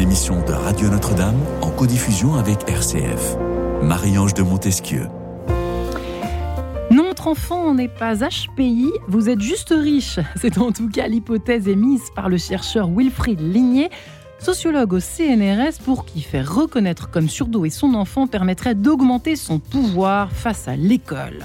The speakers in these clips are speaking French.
émission de Radio Notre-Dame en codiffusion avec RCF. Marie-Ange de Montesquieu. Notre enfant n'est pas HPI, vous êtes juste riche. C'est en tout cas l'hypothèse émise par le chercheur Wilfried Ligné, sociologue au CNRS, pour qui faire reconnaître comme surdoué son enfant permettrait d'augmenter son pouvoir face à l'école.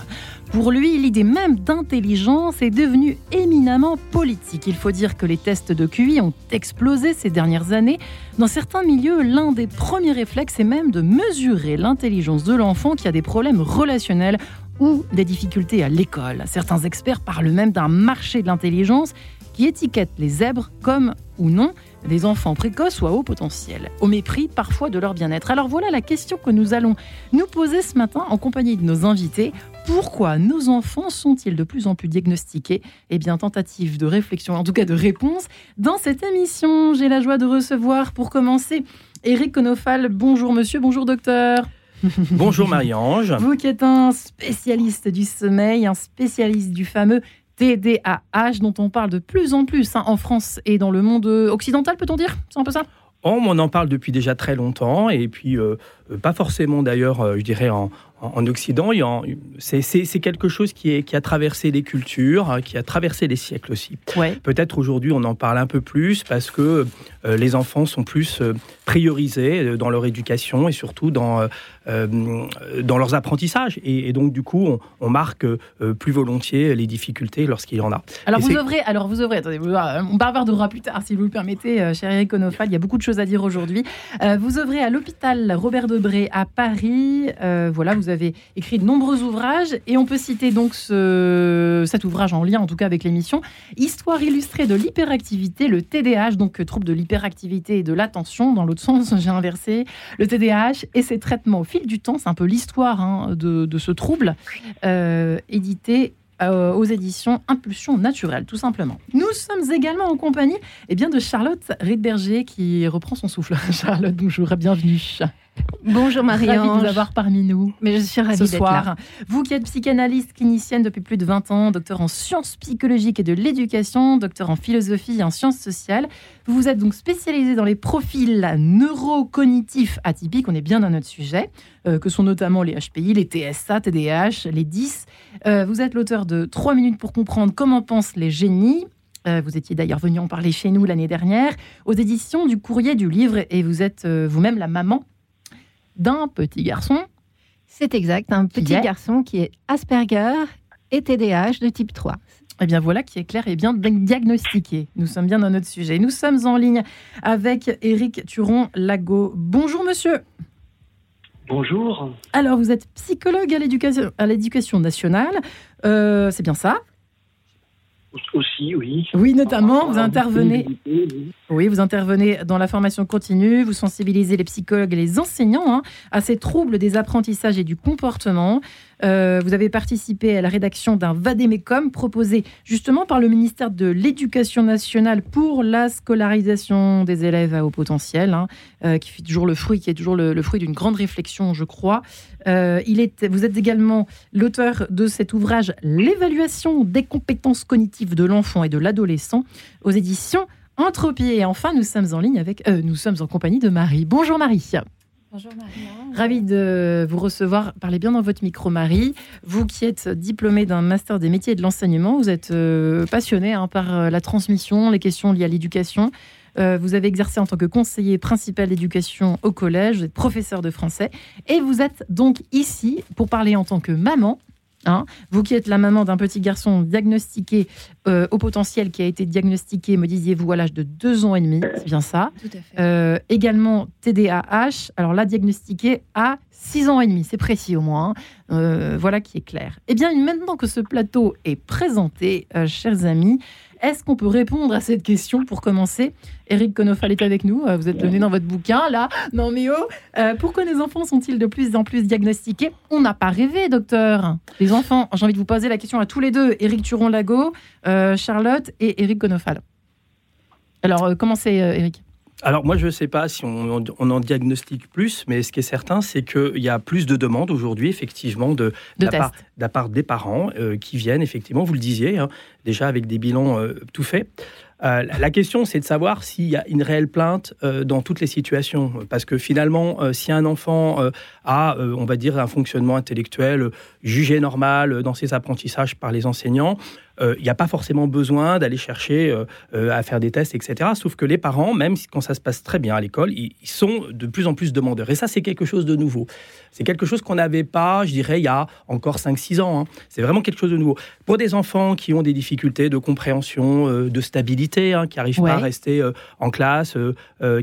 Pour lui, l'idée même d'intelligence est devenue éminemment politique. Il faut dire que les tests de QI ont explosé ces dernières années. Dans certains milieux, l'un des premiers réflexes est même de mesurer l'intelligence de l'enfant qui a des problèmes relationnels ou des difficultés à l'école. Certains experts parlent même d'un marché de l'intelligence qui étiquette les zèbres comme ou non des enfants précoces ou à haut potentiel, au mépris parfois de leur bien-être. Alors voilà la question que nous allons nous poser ce matin en compagnie de nos invités. Pourquoi nos enfants sont-ils de plus en plus diagnostiqués Eh bien, tentative de réflexion, en tout cas de réponse, dans cette émission. J'ai la joie de recevoir, pour commencer, Eric Conofal. Bonjour monsieur, bonjour docteur. Bonjour Marie-Ange. Vous qui êtes un spécialiste du sommeil, un spécialiste du fameux TDAH dont on parle de plus en plus hein, en France et dans le monde occidental, peut-on dire? C'est un peu ça? Oh, on en parle depuis déjà très longtemps et puis euh, euh, pas forcément d'ailleurs, euh, je dirais, en, en Occident, c'est quelque chose qui, est, qui a traversé les cultures, hein, qui a traversé les siècles aussi. Peut-être aujourd'hui on en parle un peu plus parce que les enfants sont plus euh, priorisés euh, dans leur éducation et surtout dans, dans leurs apprentissages. Et, donc du coup, on, marque plus volontiers les difficultés lorsqu'il y en a. Alors vous ouvrez, alors vous ouvrez, attendez, on bavardera plus tard si vous le permettez, cher Eric Onofal, il y a beaucoup de choses à dire aujourd'hui. vous ouvrez à l'hôpital Robert Debré à Paris. voilà, vous avez écrit de nombreux ouvrages et on peut citer donc ce, cet ouvrage en lien en tout cas avec l'émission, Histoire illustrée de l'hyperactivité, le TDAH, donc euh, trouble de l'hyperactivité et de l'attention, dans l'autre sens j'ai inversé, le TDAH et ses traitements au fil du temps, c'est un peu l'histoire hein, de, ce trouble, euh, édité euh, aux éditions Impulsion Naturelle, tout simplement. Nous sommes également en compagnie eh bien, de Charlotte Riedberger qui reprend son souffle. Charlotte, bonjour et bienvenue. Bonjour Marie. Ravie de vous avoir parmi nous. Mais je suis ravie ce soir. Vous qui êtes psychanalyste clinicienne depuis plus de 20 ans, docteur en sciences psychologiques et de l'éducation, docteur en philosophie et en sciences sociales, vous vous êtes donc spécialisé dans les profils neurocognitifs atypiques, on est bien dans notre sujet, euh, que sont notamment les HPI, les TSA, TDAH, les 10. Euh, vous êtes l'auteur de 3 minutes pour comprendre comment pensent les génies, euh, vous étiez d'ailleurs venu en parler chez nous l'année dernière, aux éditions du Courrier du Livre, et vous êtes vous-même la maman d'un petit garçon. C'est exact, un petit garçon qui est Asperger et TDAH de type 3. Eh bien voilà qui est clair et bien diagnostiqué. Nous sommes bien dans notre sujet. Nous sommes en ligne avec Éric Turon-Lago. Bonjour monsieur. Bonjour. Alors vous êtes psychologue à l'éducation nationale, euh, c'est bien ça? Aussi, oui. Oui, notamment, vous intervenez. Oui, vous intervenez dans la formation continue, vous sensibilisez les psychologues et les enseignants hein, à ces troubles des apprentissages et du comportement. Euh, vous avez participé à la rédaction d'un vadémécum proposé justement par le ministère de l'Éducation nationale pour la scolarisation des élèves à haut potentiel, hein, euh, qui fait toujours le fruit, qui est toujours le, fruit d'une grande réflexion, je crois. Euh, vous êtes également l'auteur de cet ouvrage L'évaluation des compétences cognitives de l'enfant et de l'adolescent aux éditions Entropie. Et enfin, nous sommes en ligne avec, nous sommes en compagnie de Marie. Bonjour Marie. Bonjour Marie. Ravie de vous recevoir. Parlez bien dans votre micro, Marie. Vous qui êtes diplômée d'un master des métiers de l'enseignement, vous êtes euh, passionnée hein, par euh, la transmission, les questions liées à l'éducation. Euh, vous avez exercé en tant que conseiller principal d'éducation au collège, vous êtes professeur de français et vous êtes donc ici pour parler en tant que maman Hein. vous qui êtes la maman d'un petit garçon diagnostiqué euh, au potentiel, qui a été diagnostiqué, me disiez-vous, à l'âge de deux ans et demi, c'est bien ça. Tout à fait. Euh, également TDAH, alors là, diagnostiqué à 6 ans et demi, c'est précis au moins. Hein. Euh, voilà qui est clair. Eh bien, maintenant que ce plateau est présenté, chers amis, est-ce qu'on peut répondre à cette question pour commencer? Eric Conofal est avec nous. Euh, vous êtes donné dans votre bouquin, là. Non, mais oh euh, Pourquoi les enfants sont-ils de plus en plus diagnostiqués? On n'a pas rêvé, docteur. Les enfants, j'ai envie de vous poser la question à tous les deux Eric Turon-Lago, euh, Charlotte et Eric Conofal. Alors, commencez, Eric? Alors moi, je ne sais pas si on, en diagnostique plus, mais ce qui est certain, c'est qu'il y a plus de demandes aujourd'hui, effectivement, de, de, part, des parents qui viennent, effectivement, vous le disiez, hein, déjà avec des bilans tout faits. Euh, la question, c'est de savoir s'il y a une réelle plainte euh, dans toutes les situations. Parce que finalement, euh, si un enfant a, on va dire, un fonctionnement intellectuel jugé normal dans ses apprentissages par les enseignants, il n'y a pas forcément besoin d'aller chercher à faire des tests, etc. Sauf que les parents, même quand ça se passe très bien à l'école, ils, sont de plus en plus demandeurs. Et ça, c'est quelque chose de nouveau. C'est quelque chose qu'on n'avait pas, je dirais, il y a encore 5-6 ans. Hein. C'est vraiment quelque chose de nouveau. Pour des enfants qui ont des difficultés de compréhension, de stabilité, hein, qui n'arrivent pas à rester en classe,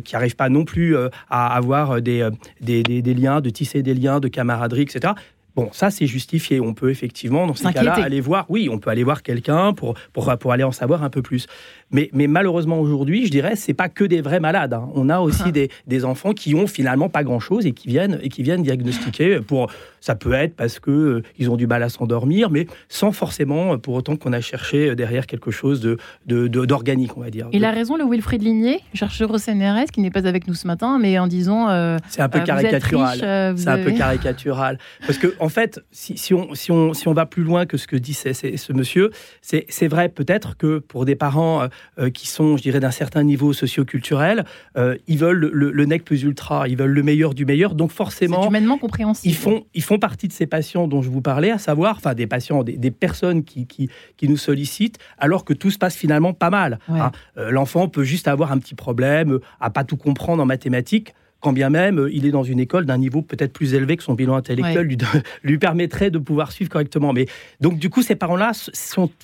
qui n'arrivent pas non plus à avoir des, des, des, liens, de tisser des liens de camaraderie, etc. Bon, ça c'est justifié. On peut effectivement, dans ces cas-là, aller voir. Oui, on peut aller voir quelqu'un pour, pour, pour aller en savoir un peu plus. Mais, malheureusement aujourd'hui, je dirais, c'est pas que des vrais malades. Hein. On a aussi ah. des, enfants qui ont finalement pas grand-chose et qui viennent et qui viennent diagnostiquer. Pour ça peut être parce que euh, ils ont du mal à s'endormir, mais sans forcément pour autant qu'on a cherché derrière quelque chose de d'organique, on va dire. Il a raison, le Wilfried Ligné, chercheur au CNRS, qui n'est pas avec nous ce matin, mais en disant. Euh, c'est un peu euh, caricatural. c'est un peu caricatural parce que en fait, si, si, on, si, on, si on va plus loin que ce que dit ce monsieur, c'est vrai peut-être que pour des parents euh, qui sont, je dirais, d'un certain niveau socio-culturel, euh, ils veulent le, nec plus ultra, ils veulent le meilleur du meilleur. Donc forcément, humainement compréhensible. Ils font, ils font partie de ces patients dont je vous parlais, à savoir, enfin des patients, des, personnes qui, qui, nous sollicitent, alors que tout se passe finalement pas mal. Hein. Euh, l'enfant peut juste avoir un petit problème, à pas tout comprendre en mathématiques quand bien même euh, il est dans une école d'un niveau peut-être plus élevé que son bilan intellectuel lui, lui, permettrait de pouvoir suivre correctement. Mais donc du coup, ces parents-là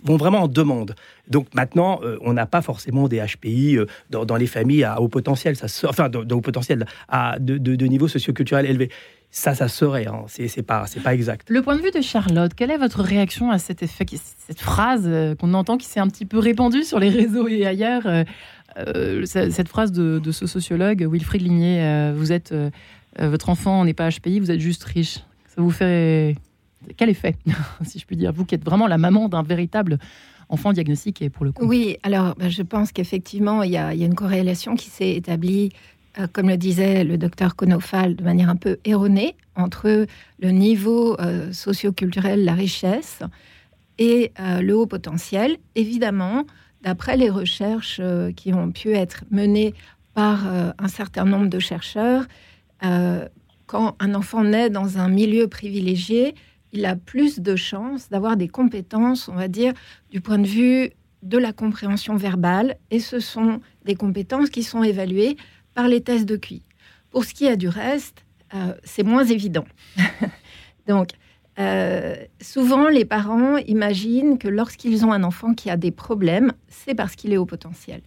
vont vraiment en demande. Donc maintenant, euh, on n'a pas forcément des HPI euh, dans, les familles à haut potentiel, ça enfin de, haut potentiel, à de, de, niveau socioculturel élevé. Ça, ça serait, hein. c'est pas, c'est pas exact. Le point de vue de Charlotte, quelle est votre réaction à cette, effet, cette phrase qu'on entend qui s'est un petit peu répandue sur les réseaux et ailleurs euh, cette phrase de, ce sociologue, Wilfried Ligné, euh, vous êtes, euh, votre enfant n'est pas HPI, vous êtes juste riche. Ça vous fait quel effet, si je puis dire, vous qui êtes vraiment la maman d'un véritable enfant diagnostiqué pour le coup? Oui, alors bah, je pense qu'effectivement, il y, a une corrélation qui s'est établie, comme le disait le docteur Konofal, de manière un peu erronée, entre le niveau socio-culturel, la richesse, et le haut potentiel. Évidemment, D'après les recherches euh, qui ont pu être menées par euh, un certain nombre de chercheurs, euh, quand un enfant naît dans un milieu privilégié, il a plus de chances d'avoir des compétences, on va dire, du point de vue de la compréhension verbale. Et ce sont des compétences qui sont évaluées par les tests de QI. Pour ce qui est du reste, c'est moins évident. Donc, euh, souvent, les parents imaginent que lorsqu'ils ont un enfant qui a des problèmes, c'est parce qu'il est au potentiel.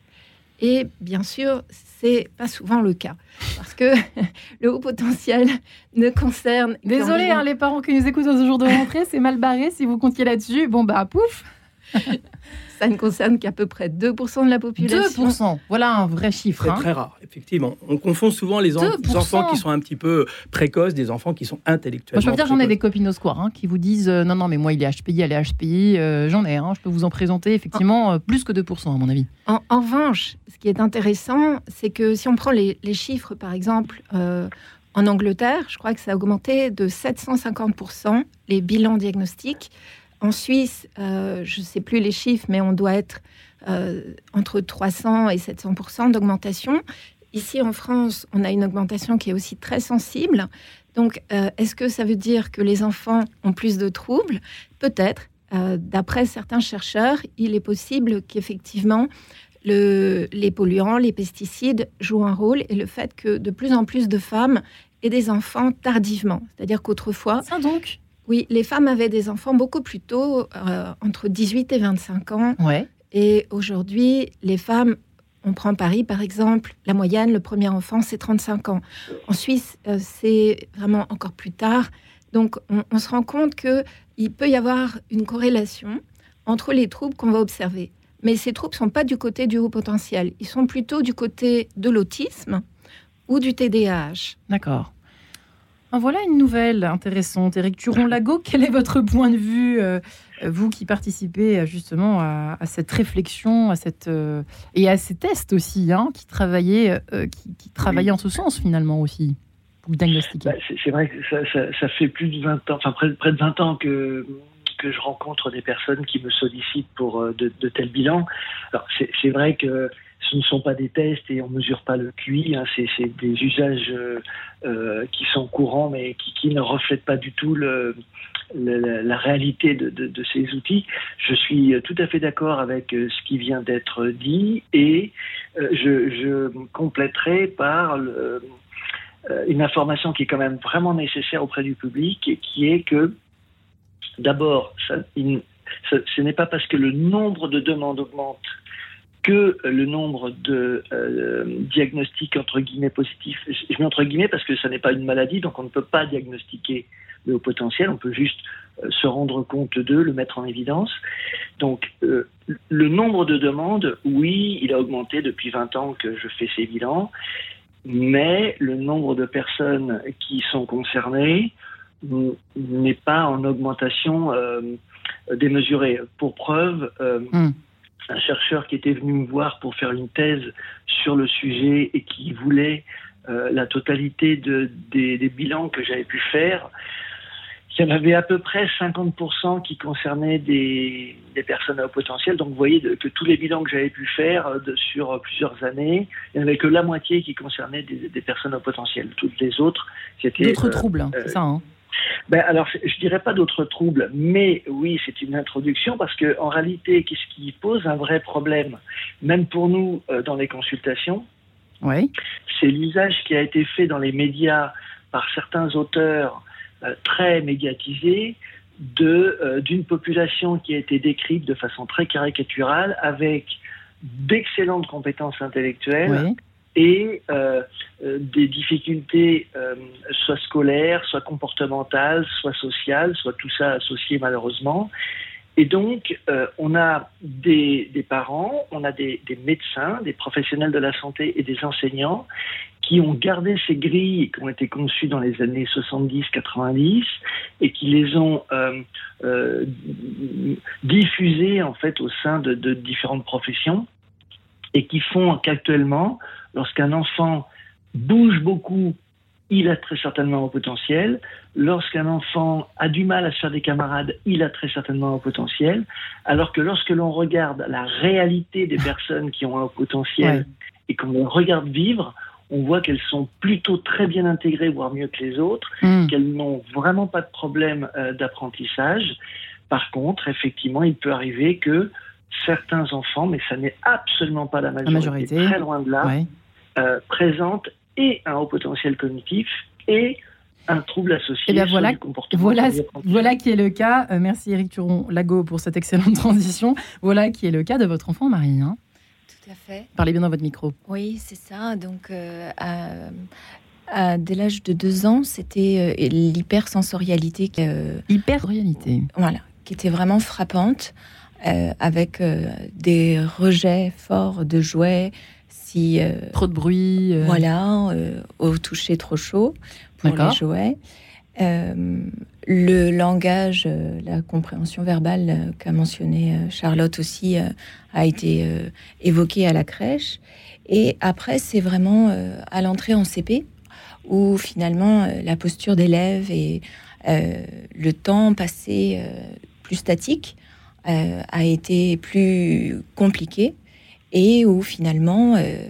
Et bien sûr, c'est pas souvent le cas. Parce que le haut potentiel ne concerne. Désolé, hein, les parents qui nous écoutent ce jour de rentrée, c'est mal barré. Si vous comptiez là-dessus, bon, bah, pouf ça ne concerne qu'à peu près 2% de la population. 2%, voilà un vrai chiffre. C'est hein. très rare, effectivement. On confond souvent les, enfants qui sont un petit peu précoces des enfants qui sont intellectuellement. Moi, je peux dire, j'en ai des copines au square hein, qui vous disent euh, non, non, mais moi, il est HPI, elle est HPI. Euh, j'en ai, hein, je peux vous en présenter effectivement euh, plus que 2%, à mon avis. En, revanche, ce qui est intéressant, c'est que si on prend les, chiffres, par exemple, en Angleterre, je crois que ça a augmenté de 750% les bilans diagnostiques. En Suisse, euh, je ne sais plus les chiffres, mais on doit être euh, entre 300 et 700% d'augmentation. Ici en France, on a une augmentation qui est aussi très sensible. Donc, euh, est-ce que ça veut dire que les enfants ont plus de troubles? Peut-être. D'après certains chercheurs, il est possible qu'effectivement, les polluants, les pesticides jouent un rôle et le fait que de plus en plus de femmes aient des enfants tardivement. C'est-à-dire qu'autrefois... Ça donc? Oui, les femmes avaient des enfants beaucoup plus tôt, euh, entre 18 et 25 ans. Ouais. Et aujourd'hui, les femmes, on prend Paris par exemple, la moyenne, le premier enfant, c'est 35 ans. En Suisse, euh, c'est vraiment encore plus tard. Donc, on, se rend compte qu'il peut y avoir une corrélation entre les troubles qu'on va observer. Mais ces troubles ne sont pas du côté du haut potentiel, ils sont plutôt du côté de l'autisme ou du TDAH. D'accord. Ah, voilà une nouvelle intéressante. Éric Turon-Lago, quel est votre point de vue, euh, vous qui participez euh, justement à, cette réflexion à cette, euh, et à ces tests aussi, hein, qui, travaillaient, qui, en ce sens finalement aussi, pour diagnostiquer? Bah, C'est vrai que ça, fait plus de 20 ans, enfin près, de 20 ans que, je rencontre des personnes qui me sollicitent pour de, de tels bilans. Alors c'est vrai que ce ne sont pas des tests et on mesure pas le QI, hein, c'est des usages euh, euh, qui sont courants mais qui, ne reflètent pas du tout la réalité de, ces outils. Je suis tout à fait d'accord avec euh, ce qui vient d'être dit et je, compléterai par une information qui est quand même vraiment nécessaire auprès du public et qui est que d'abord, ce n'est pas parce que le nombre de demandes augmente que le nombre de euh, diagnostics entre guillemets positifs, je mets entre guillemets parce que ça n'est pas une maladie, donc on ne peut pas diagnostiquer le haut potentiel, on peut juste euh, se rendre compte d'eux, le mettre en évidence. Donc euh, le nombre de demandes, oui, il a augmenté depuis 20 ans que je fais ces bilans, mais le nombre de personnes qui sont concernées n'est pas en augmentation démesurée. Pour preuve, euh, mm. Un chercheur qui était venu me voir pour faire une thèse sur le sujet et qui voulait euh, la totalité de, des, des, bilans que j'avais pu faire, il y en avait à peu près 50% qui concernaient des, des, personnes à haut potentiel. Donc vous voyez de, que tous les bilans que j'avais pu faire euh, de, sur plusieurs années, il n'y en avait que la moitié qui concernaient des, des personnes à haut potentiel. Toutes les autres, c'était... D'autres euh, troubles, euh, c'est ça hein ben alors, je dirais pas d'autres troubles, mais oui, c'est une introduction parce que en réalité, qu'est-ce qui pose un vrai problème, même pour nous euh, dans les consultations, oui. c'est l'usage qui a été fait dans les médias par certains auteurs euh, très médiatisés de euh, d'une population qui a été décrite de façon très caricaturale avec d'excellentes compétences intellectuelles. Oui et euh, euh, des difficultés euh, soit scolaires, soit comportementales, soit sociales, soit tout ça associé malheureusement. Et donc, euh, on a des, des, parents, on a des, des, médecins, des professionnels de la santé et des enseignants qui ont gardé ces grilles qui ont été conçues dans les années 70-90 et qui les ont euh, euh, diffusées en fait au sein de, de différentes professions et qui font qu'actuellement, lorsqu'un enfant bouge beaucoup, il a très certainement un potentiel. Lorsqu'un enfant a du mal à se faire des camarades, il a très certainement un potentiel. Alors que lorsque l'on regarde la réalité des personnes qui ont un potentiel ouais. et qu'on les regarde vivre, on voit qu'elles sont plutôt très bien intégrées, voire mieux que les autres, mmh. qu'elles n'ont vraiment pas de problème euh, d'apprentissage. Par contre, effectivement, il peut arriver que certains enfants, mais ça n'est absolument pas la majorité, la majorité, très loin de là, ouais. Euh, présentent et un haut potentiel cognitif et un trouble associé eh bien, voilà, comportement. Voilà, voilà qui est le cas. Euh, merci Eric Turon-Lago pour cette excellente transition. Voilà qui est le cas de votre enfant, Marie. Hein Tout à fait. Parlez bien dans votre micro. Oui, c'est ça. Donc, euh, à, à, dès l'âge de deux ans, c'était euh, l'hypersensorialité. Euh, Hypersensorialité. Voilà, qui était vraiment frappante. Euh, avec euh, des rejets forts de jouets. Si, euh, trop de bruit. Voilà, au toucher trop chaud pour les jouets. le langage, la compréhension verbale qu'a mentionné Charlotte aussi a été évoqué à la crèche. Et après, c'est vraiment à l'entrée en CP où finalement la posture d'élève et le temps passé plus statique euh, a été plus compliqué et où finalement, euh,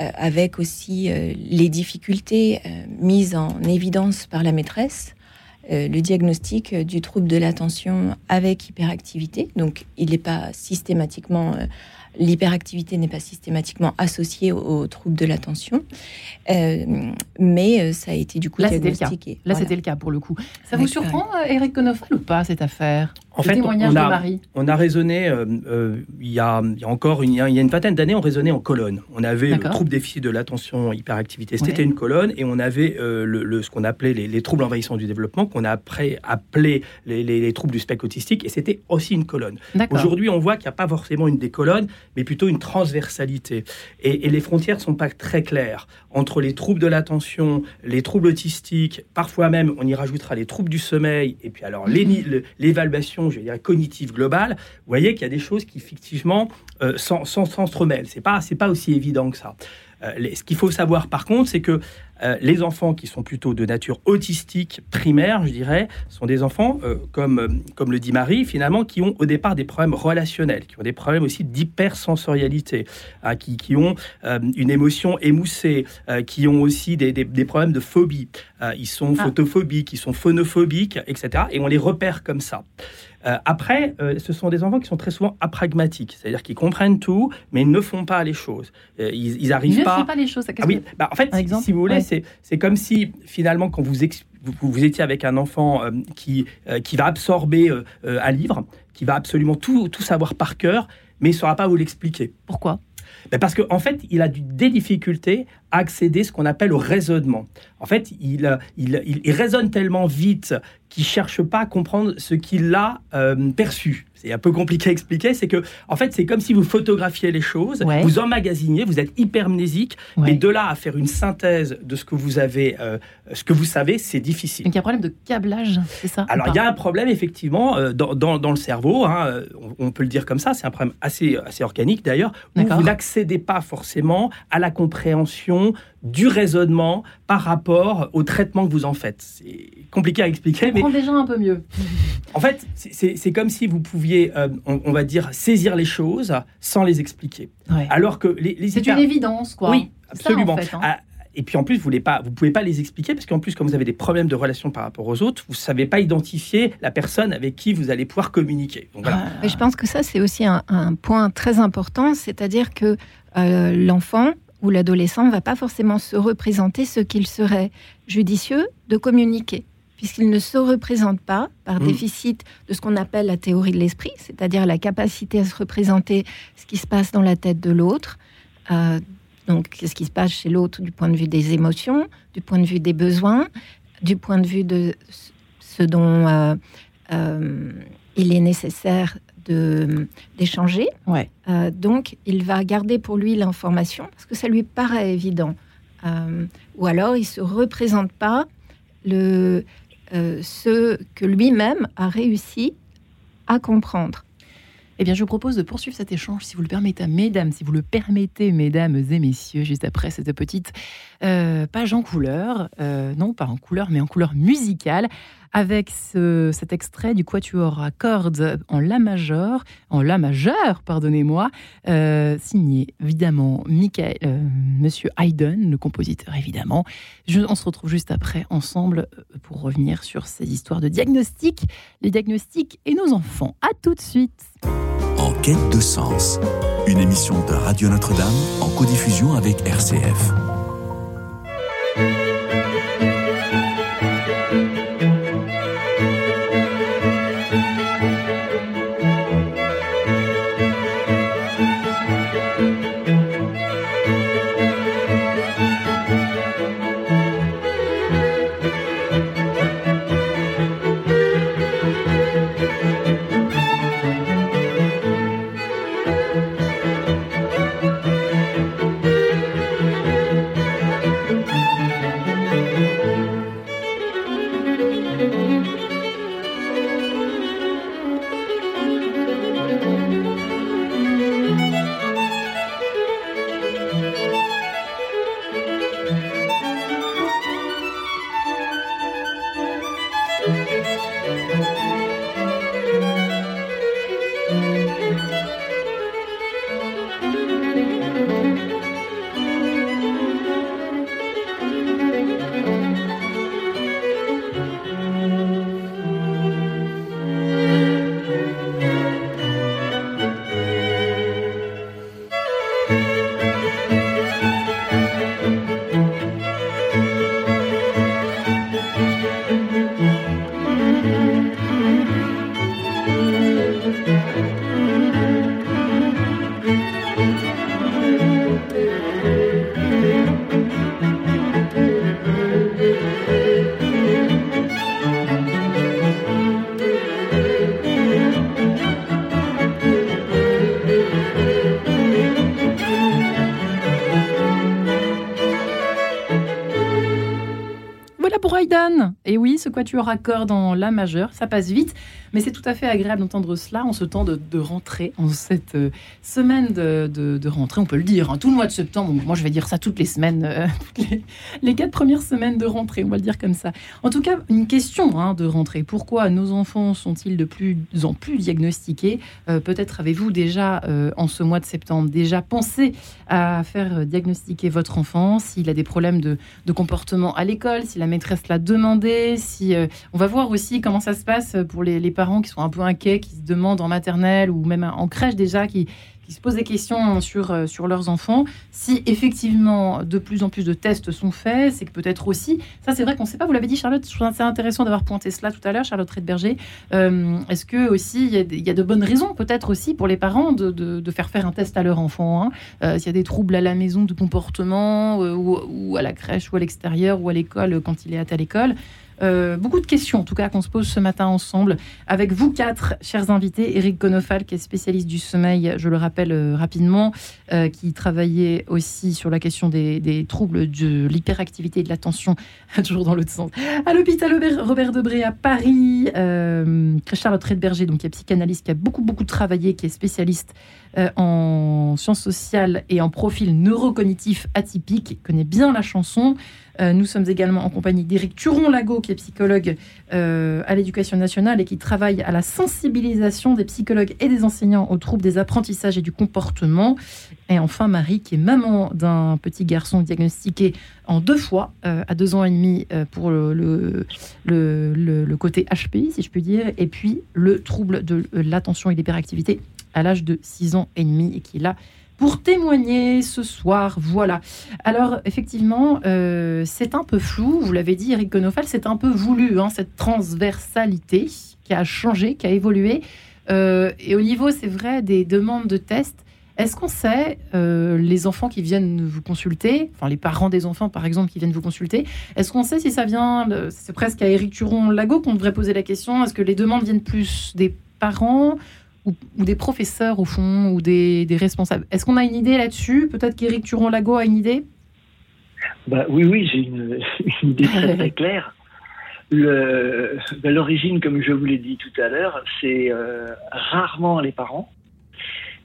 euh, avec aussi euh, les difficultés euh, mises en évidence par la maîtresse, euh, le diagnostic du trouble de l'attention avec hyperactivité, donc il n'est pas systématiquement l'hyperactivité n'est pas systématiquement associée au, trouble de l'attention, euh, mais ça a été du coup Là, diagnostiqué. Là, voilà. c'était le cas pour le coup. Ça vous surprend. Eric Konofal, ou pas, cette affaire? En fait, on a, on a, raisonné, euh, euh, il, y a, il, y a, encore une, il y a une vingtaine d'années, on raisonnait en colonne. On avait le trouble déficit de l'attention hyperactivité, c'était ouais. une colonne, et on avait euh, le, le, ce qu'on appelait les, les, troubles envahissants du développement, qu'on a après appelé les, les, troubles du spectre autistique, et c'était aussi une colonne. Aujourd'hui, on voit qu'il n'y a pas forcément une des colonnes, mais plutôt une transversalité. Et, et les frontières ne sont pas très claires entre les troubles de l'attention, les troubles autistiques, parfois même, on y rajoutera les troubles du sommeil, et puis alors l'évaluation je dirais, cognitive globale, vous voyez qu'il y a des choses qui, effectivement, euh, s'entremêlent. Ce n'est pas, pas aussi évident que ça. Euh, les, ce qu'il faut savoir, par contre, c'est que Euh, les enfants qui sont plutôt de nature autistique primaire, je dirais, sont des enfants, euh, comme, euh, comme le dit Marie, finalement, qui ont au départ des problèmes relationnels, qui ont des problèmes aussi d'hypersensorialité, hein, qui, qui, ont une émotion émoussée, qui ont aussi des, des, problèmes de phobie. ils sont ah. photophobiques, ils sont phonophobiques, etc. Et on les repère comme ça. Euh, après, euh, ce sont des enfants qui sont très souvent apragmatiques, c'est-à-dire qu'ils comprennent tout, mais ils ne font pas les choses. Euh, ils, ils arrivent pas. Ne font pas les choses. Ah oui, bah, en fait, si, vous voulez, c'est comme si finalement, quand vous, vous, étiez avec un enfant qui, qui va absorber un livre, qui va absolument tout, tout savoir par cœur, mais il ne saura pas vous l'expliquer. Pourquoi? Ben, parce qu'en en fait, il a des difficultés accéder à ce qu'on appelle au raisonnement. En fait, il, il, il, raisonne tellement vite qu'il cherche pas à comprendre ce qu'il a euh, perçu. C'est un peu compliqué à expliquer, c'est que en fait c'est comme si vous photographiez les choses, vous emmagasiniez, vous êtes hypermnésique, mais de là à faire une synthèse de ce que vous avez, euh, ce que vous savez, c'est difficile. Donc il y a un problème de câblage, c'est ça Alors il y a un problème effectivement euh, dans, dans, le cerveau, hein, on, peut le dire comme ça, c'est un problème assez, assez organique d'ailleurs, où vous n'accédez pas forcément à la compréhension du raisonnement par rapport au traitement que vous en faites. C'est compliqué à expliquer. On mais déjà un peu mieux. En fait, c'est comme si vous pouviez, euh, on, va dire, saisir les choses sans les expliquer. Alors que les, c'est une évidence, quoi. Oui, absolument. Hein. Ah, et puis en plus, vous ne pouvez pas les expliquer parce qu'en plus, comme vous avez des problèmes de relation par rapport aux autres, vous ne savez pas identifier la personne avec qui vous allez pouvoir communiquer. Je pense que ça, c'est aussi un, point très important, c'est-à-dire que euh, l'enfant ou l'adolescent ne va pas forcément se représenter ce qu'il serait judicieux de communiquer puisqu'il ne se représente pas par mmh. déficit de ce qu'on appelle la théorie de l'esprit, c'est-à-dire la capacité à se représenter ce qui se passe dans la tête de l'autre. Euh, donc, ce qui se passe chez l'autre du point de vue des émotions, du point de vue des besoins, du point de vue de ce dont euh, euh, il est nécessaire d'échanger. Ouais. donc, il va garder pour lui l'information parce que ça lui paraît évident. ou alors, il se représente pas le, euh, ce que lui-même a réussi à comprendre. Eh bien, je vous propose de poursuivre cet échange, si vous le permettez, mesdames, si vous le permettez, mesdames et messieurs, juste après cette petite euh, page en couleur, euh, non pas en couleur, mais en couleur musicale, avec cet extrait du quatuor à cordes en la majeur, en la majeur, pardonnez-moi, euh, signé évidemment Michael, Monsieur Haydn, le compositeur évidemment. On se retrouve juste après ensemble pour revenir sur ces histoires de diagnostic, les diagnostics et nos enfants. À tout de suite. En quête de sens, une émission de Radio Notre-Dame en codiffusion avec RCF. Ce quatuor à cordes dans la majeure, ça passe vite, mais c'est tout à fait agréable d'entendre cela en ce temps de, rentrée, en cette euh, semaine de, rentrée, on peut le dire, hein. tout le mois de septembre. moi, je vais dire ça toutes les semaines, euh, les, quatre premières semaines de rentrée, on va le dire comme ça. En tout cas, une question hein, de rentrée. Pourquoi nos enfants sont-ils de plus en plus diagnostiqués? Euh, Peut-être avez-vous déjà, en ce mois de septembre, déjà pensé à faire diagnostiquer votre enfant? S'il a des problèmes de, de comportement à l'école, si la maîtresse l'a demandé, si euh, on va voir aussi comment ça se passe pour les, parents qui sont un peu inquiets, qui se demandent en maternelle ou même en crèche déjà, qui, se posent des questions sur, euh, sur leurs enfants. Si effectivement de plus en plus de tests sont faits, c'est que peut-être aussi, ça c'est vrai qu'on ne sait pas, vous l'avez dit Charlotte, je trouve c'est intéressant d'avoir pointé cela tout à l'heure, Charlotte Redberger. Euh, Est-ce que aussi il y, a de bonnes raisons peut-être aussi pour les parents de, faire faire un test à leur enfant hein. S'il y a des troubles à la maison de comportement ou, ou, à la crèche ou à l'extérieur ou à l'école quand il est à telle école. Euh, beaucoup de questions, en tout cas, qu'on se pose ce matin ensemble avec vous quatre, chers invités. Eric Gonofal, qui est spécialiste du sommeil, je le rappelle euh, rapidement, euh, qui travaillait aussi sur la question des, troubles de l'hyperactivité et de l'attention, toujours dans l'autre sens, à l'hôpital Robert Debré à Paris. Charlotte Redberger, donc, qui est psychanalyste, qui a beaucoup, beaucoup travaillé, qui est spécialiste en sciences sociales et en profil neurocognitif atypique, connaît bien la chanson. Euh, nous sommes également en compagnie d'Éric Turon-Lago, qui est psychologue euh, à l'éducation nationale et qui travaille à la sensibilisation des psychologues et des enseignants aux troubles des apprentissages et du comportement. Et enfin, Marie, qui est maman d'un petit garçon diagnostiqué en deux fois, euh, à deux ans et demi pour le, côté HPI, si je puis dire, et puis le trouble de l'attention et l'hyperactivité à l'âge de six ans et demi, et qui là pour témoigner ce soir. Voilà. Alors, effectivement, euh, c'est un peu flou. Vous l'avez dit, Eric Gonofal, c'est un peu voulu, hein, cette transversalité qui a changé, qui a évolué. Euh, et au niveau, c'est vrai, des demandes de tests, est-ce qu'on sait, euh, les enfants qui viennent vous consulter, enfin les parents des enfants par exemple qui viennent vous consulter, est-ce qu'on sait si ça vient, c'est presque à Eric Turon-Lago qu'on devrait poser la question, est-ce que les demandes viennent plus des parents ou, des professeurs au fond, ou des, responsables. Est-ce qu'on a une idée là-dessus? Peut-être qu'Éric Turon-Lago a une idée? Bah, Oui, oui, j'ai une, idée très, claire. Bah, l'origine, comme je vous l'ai dit tout à l'heure, c'est euh, rarement les parents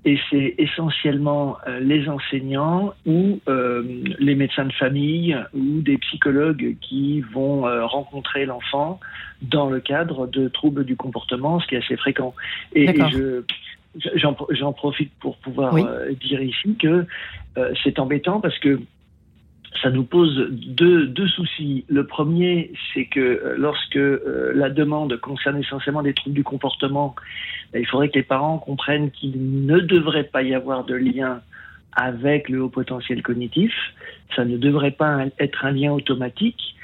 et c'est essentiellement euh, les enseignants ou euh, les médecins de famille ou des psychologues qui vont euh, rencontrer l'enfant dans le cadre de troubles du comportement, ce qui est assez fréquent. Et, je j'en profite pour pouvoir dire ici que c'est embêtant parce que ça nous pose deux, deux soucis. Le premier, c'est que euh, lorsque euh, la demande concerne essentiellement des troubles du comportement, ben, il faudrait que les parents comprennent qu'il ne devrait pas y avoir de lien avec le haut potentiel cognitif. Ça ne devrait pas être un lien automatique.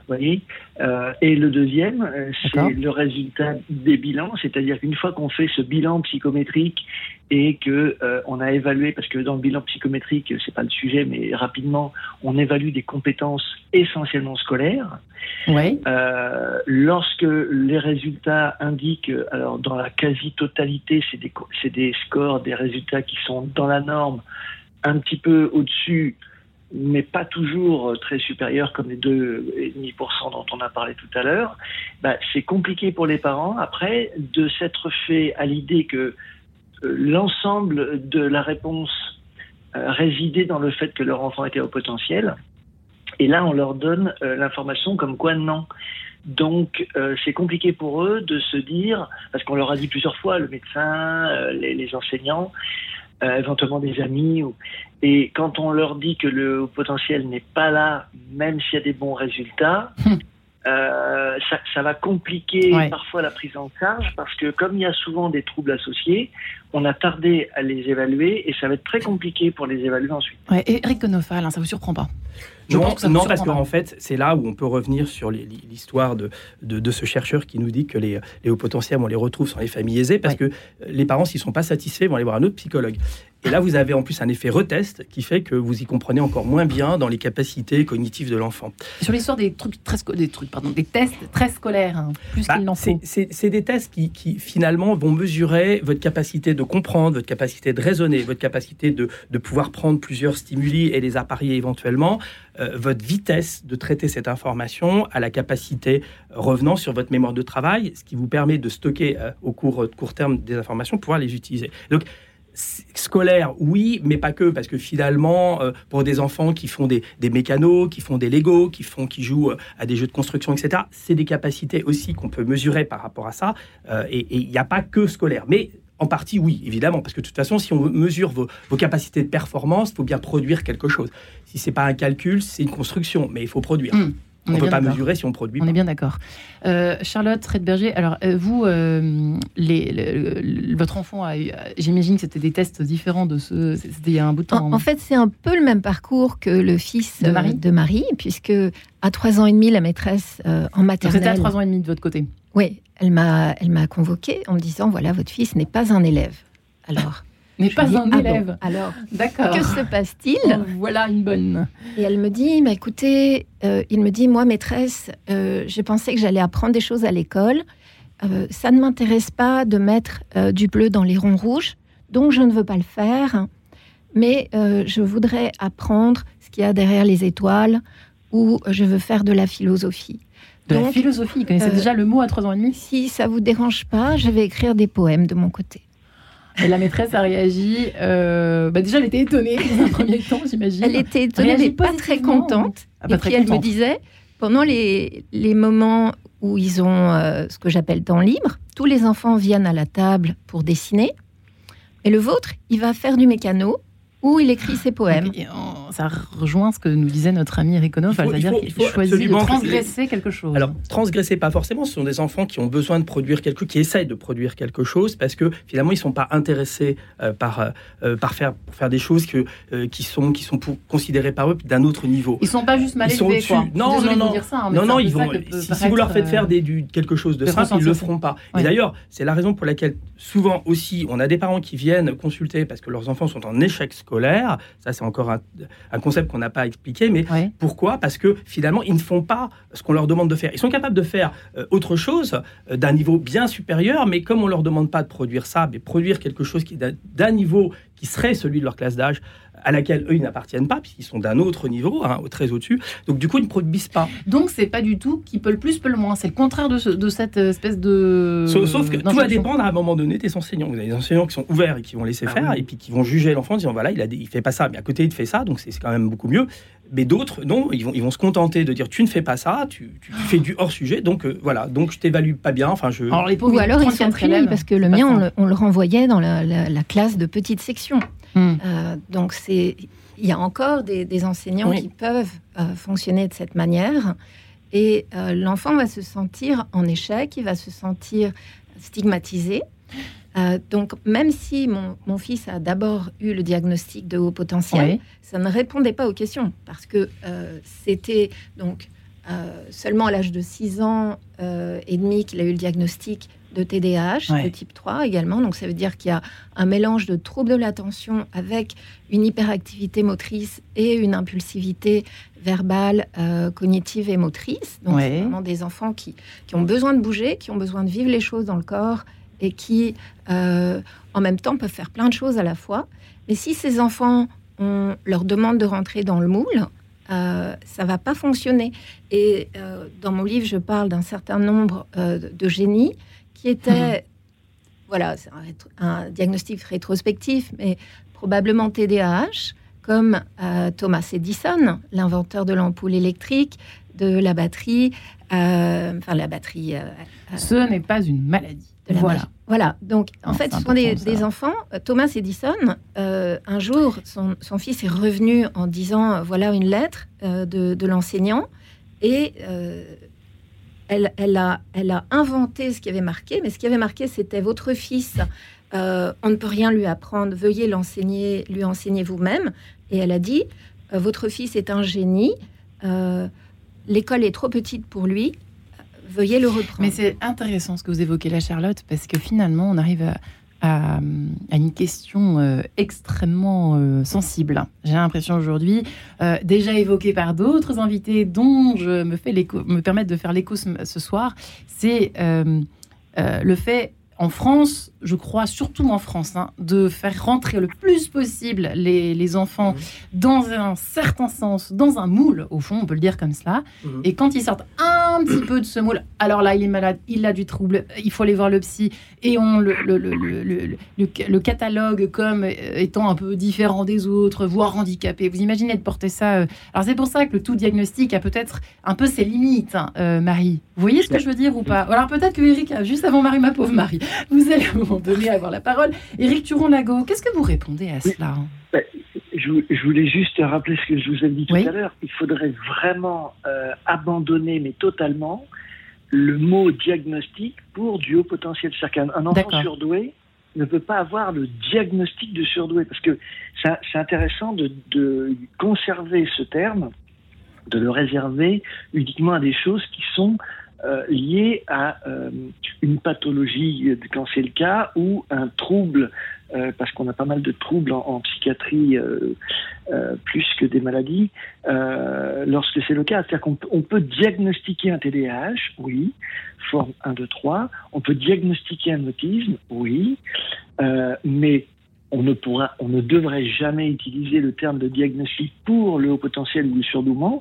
Vous voyez euh, et le deuxième, euh, c'est le résultat des bilans, c'est-à-dire qu'une fois qu'on fait ce bilan psychométrique et que euh, on a évalué, parce que dans le bilan psychométrique, c'est pas le sujet, mais rapidement, on évalue des compétences essentiellement scolaires. Oui. lorsque les résultats indiquent, alors dans la quasi-totalité, c'est des, des scores, des résultats qui sont dans la norme, un petit peu au-dessus mais pas toujours euh, très supérieur comme les 2,5% dont on a parlé tout à l'heure, bah, c'est compliqué pour les parents après de s'être fait à l'idée que euh, l'ensemble de la réponse euh, résidait dans le fait que leur enfant était au potentiel. Et là, on leur donne l'information comme quoi non. Donc, c'est compliqué pour eux de se dire, parce qu'on leur a dit plusieurs fois, le médecin, les, les, enseignants, euh, éventuellement des amis. Et quand on leur dit que le potentiel n'est pas là, même s'il y a des bons résultats, hum. Euh, ça, va compliquer parfois la prise en charge parce que comme il y a souvent des troubles associés, on a tardé à les évaluer et ça va être très compliqué pour les évaluer ensuite. Ouais, et Eric Gonofal, hein, ça vous surprend pas? Non, non parce qu'en fait, c'est là où on peut revenir sur l'histoire de, de, ce chercheur qui nous dit que les, les hauts potentiels, on les retrouve dans les familles aisées, parce que les parents, s'ils ne sont pas satisfaits, vont aller voir un autre psychologue. Et là, vous avez en plus un effet retest qui fait que vous y comprenez encore moins bien dans les capacités cognitives de l'enfant. Sur l'histoire des trucs très des trucs, pardon, des tests très scolaires, hein, plus bah, qu'il n'en faut. C'est des tests qui, qui, finalement vont mesurer votre capacité de comprendre, votre capacité de raisonner, votre capacité de, de pouvoir prendre plusieurs stimuli et les apparier éventuellement, euh, votre vitesse de traiter cette information à la capacité revenant sur votre mémoire de travail, ce qui vous permet de stocker euh, au court, court terme des informations, pouvoir les utiliser. Donc scolaire, oui, mais pas que, parce que finalement, euh, pour des enfants qui font des, mécanos, qui font des Lego, qui font, qui jouent euh, à des jeux de construction, etc., c'est des capacités aussi qu'on peut mesurer par rapport à ça. Euh, et il n'y a pas que scolaire, mais en partie, oui, évidemment, parce que de toute façon, si on mesure vos, capacités de performance, il faut bien produire quelque chose. Si c'est pas un calcul, c'est une construction, mais il faut produire. Mmh. On ne peut pas mesurer si on produit. On est bien d'accord. Euh, Charlotte Redberger, alors euh, vous, euh, les, votre enfant a eu, j'imagine que c'était des tests différents de ce, c'était il y a un bout de temps. En, fait, c'est un peu le même parcours que le fils de Marie, de Marie puisque à trois ans et demi, la maîtresse en maternelle. C'était à trois ans et demi de votre côté. Oui, elle m'a, elle m'a convoqué en me disant voilà, votre fils n'est pas un élève. Alors. N'est pas un ah élève. Alors, d'accord. Que se passe-t-il? Oh, Voilà une bonne. Et elle me dit, mais écoutez, euh, il me dit, moi, maîtresse, euh, je pensais que j'allais apprendre des choses à l'école. Euh, ça ne m'intéresse pas de mettre du bleu dans les ronds rouges, donc je ne veux pas le faire. Mais je voudrais apprendre ce qu'il y a derrière les étoiles, ou je veux faire de la philosophie. De la philosophie, vous connaissez déjà le mot à trois ans et demi Si ça vous dérange pas, je vais écrire des poèmes de mon côté. Et la maîtresse a réagi. Euh, bah déjà, elle était étonnée dans un premier temps, j'imagine. Elle était étonnée, mais pas très contente. Ah, et puis elle me disait, pendant les, les moments où ils ont euh, ce que j'appelle temps libre, tous les enfants viennent à la table pour dessiner. Et le vôtre, il va faire du mécano où il écrit ses poèmes. ça rejoint ce que nous disait notre ami Erikonov, c'est-à-dire qu'il choisit de transgresser quelque chose. Alors, transgresser pas forcément, ce sont des enfants qui ont besoin de produire quelque chose, qui essayent de produire quelque chose, parce que finalement, ils ne sont pas intéressés euh, par, euh, euh, par faire, pour faire des choses que, qui sont, qui sont pour, considérées par eux d'un autre niveau. Ils ne sont pas juste mal élevés, quoi. Non, non, non. Hein, non, non, ils vont, si, vous leur faites faire des, du, quelque chose de simple, ils ne le feront pas. Et d'ailleurs, c'est la raison pour laquelle souvent aussi, on a des parents qui viennent consulter parce que leurs enfants sont en échec scolaire ça, c'est encore un, concept qu'on n'a pas expliqué. Mais pourquoi? Parce que finalement, ils ne font pas ce qu'on leur demande de faire. Ils sont capables de faire euh, autre chose euh, d'un niveau bien supérieur, mais comme on leur demande pas de produire ça, mais produire quelque chose qui d'un niveau qui serait celui de leur classe d'âge, à laquelle eux, ils n'appartiennent pas, puisqu'ils sont d'un autre niveau, hein, très au-dessus. Donc, du coup, ils ne produisent pas. Donc, c'est pas du tout qui peut le plus, peut le moins. C'est le contraire de, de, cette espèce de. Sauf, que tout va dépendre à un moment donné des enseignants. Vous avez des enseignants qui sont ouverts et qui vont laisser ah faire, et puis qui vont juger l'enfant en disant voilà, il a il fait pas ça, mais à côté, il fait ça, donc c'est quand même beaucoup mieux. Mais d'autres, non, ils vont, ils vont se contenter de dire tu ne fais pas ça, tu, tu, fais du hors sujet, donc euh, voilà, donc je t'évalue pas bien. Enfin, je. Alors, les Ou alors ils sont parce que le mien, on le, on le, renvoyait dans la, la classe de petite section. Hmm. Euh, donc c'est, il y a encore des, enseignants qui peuvent euh, fonctionner de cette manière, et euh, l'enfant va se sentir en échec, il va se sentir stigmatisé. donc, même si mon, fils a d'abord eu le diagnostic de haut potentiel, ça ne répondait pas aux questions parce que c'était donc seulement à l'âge de 6 ans et demi qu'il a eu le diagnostic de TDAH de type 3 également. Donc ça veut dire qu'il y a un mélange de troubles de l'attention avec une hyperactivité motrice et une impulsivité verbale, euh, cognitive et motrice. Donc c'est vraiment des enfants qui, qui, ont besoin de bouger, qui ont besoin de vivre les choses dans le corps et qui euh, en même temps peuvent faire plein de choses à la fois. Mais si ces enfants, on leur demande de rentrer dans le moule, euh, ça va pas fonctionner. Et euh, dans mon livre, je parle d'un certain nombre de génies qui était, hmm. voilà, un, diagnostic rétrospectif, mais probablement TDAH, comme euh, Thomas Edison, l'inventeur de l'ampoule électrique, de la batterie, euh, enfin la batterie. Euh, ce n'est pas une maladie. voilà. Voilà. Donc, en fait, ce sont des, enfants. Thomas Edison, un jour, son, son, fils est revenu en disant voilà une lettre de, de l'enseignant. Et elle, a, inventé ce qui avait marqué, mais ce qui avait marqué, c'était votre fils. Euh, on ne peut rien lui apprendre. Veuillez l'enseigner, lui enseigner vous-même. Et elle a dit euh, votre fils est un génie. L'école est trop petite pour lui. Veuillez le reprendre. Mais c'est intéressant ce que vous évoquez là, Charlotte, parce que finalement, on arrive à, une question euh, extrêmement euh, sensible. J'ai l'impression aujourd'hui, euh, déjà évoquée par d'autres invités dont je me, fais me permettre de faire l'écho ce, soir, c'est le fait en France, je crois surtout en France, hein, de faire rentrer le plus possible les, enfants dans un certain sens, dans un moule, au fond, on peut le dire comme cela. Mhm. Et quand ils sortent un petit peu de ce moule, alors là, il est malade, il a du trouble, il faut aller voir le psy, et on le, le, le, le catalogue comme étant un peu différent des autres, voire handicapé. Vous imaginez de porter ça. Euh, alors c'est pour ça que le tout diagnostic a peut-être un peu ses limites, hein, euh, Marie. Vous voyez ce que je veux dire ou pas? Alors peut-être que Eric, juste avant Marie, ma pauvre Marie, vous allez à un moment donné avoir la parole. Éric Turon-Lago, qu'est-ce que vous répondez à cela ben, je, voulais juste rappeler ce que je vous ai dit tout à l'heure. Il faudrait vraiment euh, abandonner, mais totalement, le mot diagnostic pour du haut potentiel. Qu'un enfant surdoué ne peut pas avoir le diagnostic de surdoué, parce que c'est intéressant de, de conserver ce terme, de le réserver uniquement à des choses qui sont euh, lié à euh, une pathologie, quand c'est le cas, ou un trouble, euh, parce qu'on a pas mal de troubles en, psychiatrie plus que des maladies, lorsque c'est le cas. C'est-à-dire qu'on peut diagnostiquer un TDAH, oui, forme 1, 2, 3, on peut diagnostiquer un autisme, oui, mais on ne pourra, on ne devrait jamais utiliser le terme de diagnostic pour le haut potentiel ou le surdouement,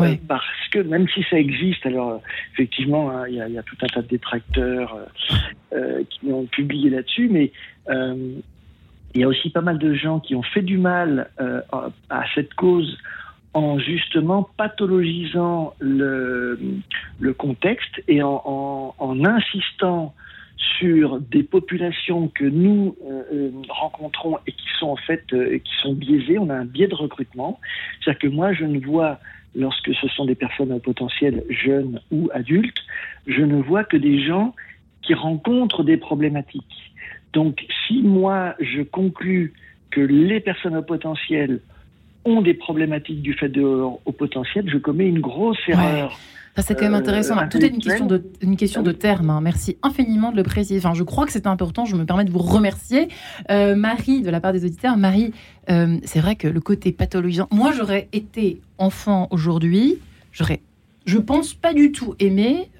euh, parce que même si ça existe, alors euh, effectivement, hein, il y, a tout un tas de détracteurs euh, qui ont publié là-dessus, mais il y a aussi pas mal de gens qui ont fait du mal à cette cause en justement pathologisant le, le contexte et en, en insistant sur des populations que nous euh, euh, rencontrons et qui sont en fait euh, qui sont biaisées. On a un biais de recrutement, c'est-à-dire que moi je ne vois lorsque ce sont des personnes au potentiel jeunes ou adultes, je ne vois que des gens qui rencontrent des problématiques. Donc si moi je conclus que les personnes au potentiel ont des problématiques du fait de leur au potentiel, je commets une grosse erreur c'est quand même intéressant. Euh, Tout est une question de, une question de terme. Hein. Merci infiniment de le préciser. Enfin, je crois que c'est important. Je me permets de vous remercier. Euh, Marie, de la part des auditeurs, Marie, euh, c'est vrai que le côté pathologisant. Moi, j'aurais été enfant aujourd'hui. J'aurais, je pense, pas du tout aimé.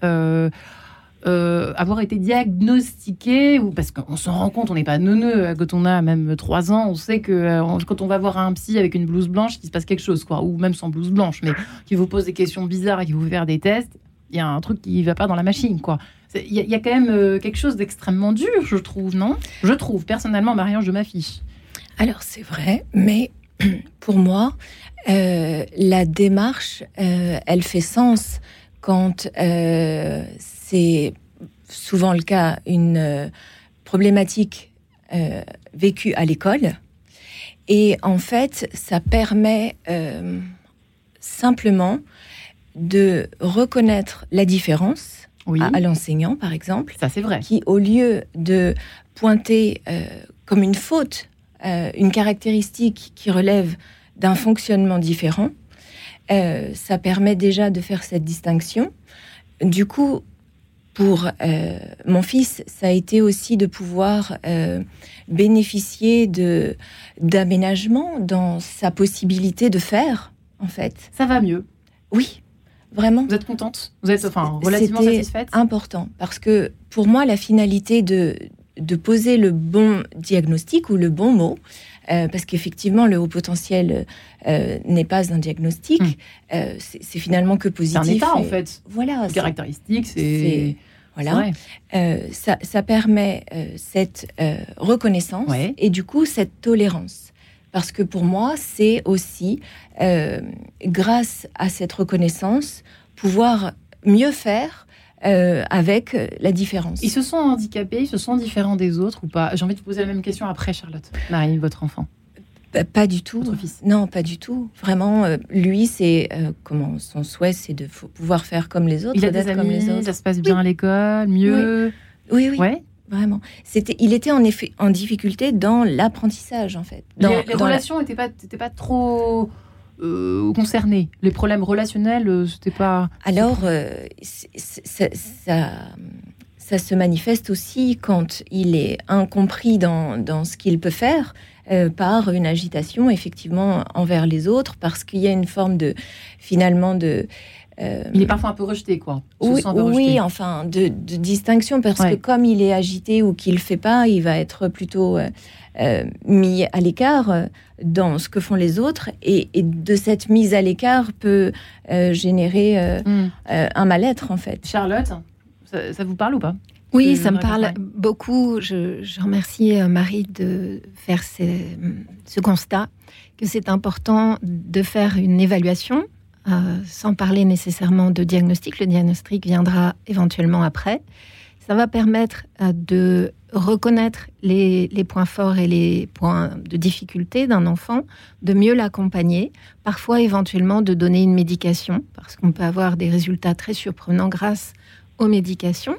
Euh, avoir été diagnostiqué, ou parce qu'on s'en rend compte, on n'est pas neuneux euh, quand on a même 3 ans, on sait que euh, quand on va voir un psy avec une blouse blanche, qu'il se passe quelque chose, quoi, ou même sans blouse blanche, mais qui vous pose des questions bizarres et qui vous fait faire des tests, il y a un truc qui va pas dans la machine, quoi. Il y, a quand même quelque chose d'extrêmement dur, je trouve, non? Je trouve, personnellement, Marianne, je m'affiche. Alors c'est vrai, mais pour moi, la démarche, elle fait sens quand c'est souvent le cas, une euh, problématique euh, vécue à l'école. Et en fait, ça permet euh, simplement de reconnaître la différence à, l'enseignant, par exemple. Ça, c'est vrai. Qui, au lieu de pointer comme une faute, une caractéristique qui relève d'un fonctionnement différent, ça permet déjà de faire cette distinction. Du coup, pour euh, mon fils, ça a été aussi de pouvoir euh, bénéficier de d'aménagement dans sa possibilité de faire, en fait. Ça va mieux. Oui, vraiment. Vous êtes contente? Vous êtes enfin relativement satisfaite? important parce que pour moi, la finalité de de poser le bon diagnostic ou le bon mot, euh, parce qu'effectivement, le haut potentiel n'est pas un diagnostic. Hmm. c'est finalement que positif. C'est un état, en fait. Voilà. Caractéristique, c'est. Voilà. Euh, ça, permet euh, cette euh, reconnaissance et du coup cette tolérance. Parce que pour moi, c'est aussi, grâce à cette reconnaissance, pouvoir mieux faire avec la différence. Ils se sont handicapés, ils se sont différents des autres ou pas? J'ai envie de vous poser la même question après, Charlotte. Marie, votre enfant. Pas du tout. Non, pas du tout. Vraiment, euh, lui, c'est euh, comment son souhait, c'est de pouvoir faire comme les autres. Il a des amis, comme les autres. ça se passe bien à l'école, mieux? Oui, oui. Ouais. Vraiment. C'était, il était en effet en difficulté dans l'apprentissage, en fait. Dans, les, relations n'étaient pas, pas trop euh, concernées. Les problèmes relationnels, c'était pas. Alors, ça, ça se manifeste aussi quand il est incompris dans, dans ce qu'il peut faire. Euh, par une agitation effectivement envers les autres parce qu'il y a une forme de finalement de euh, il est parfois un peu rejeté, quoi. Oui, oui enfin, de, distinction, parce que comme il est agité ou qu'il ne fait pas, il va être plutôt euh, mis à l'écart dans ce que font les autres. Et, de cette mise à l'écart peut générer hmm. un mal-être, en fait. Charlotte, ça vous parle ou pas? Oui, ça me parle beaucoup. Je, remercie euh, Marie de faire ce constat, que c'est important de faire une évaluation, euh, sans parler nécessairement de diagnostic. Le diagnostic viendra éventuellement après. Ça va permettre euh, de reconnaître les, points forts et les points de difficulté d'un enfant, de mieux l'accompagner, parfois éventuellement de donner une médication, parce qu'on peut avoir des résultats très surprenants grâce aux médications.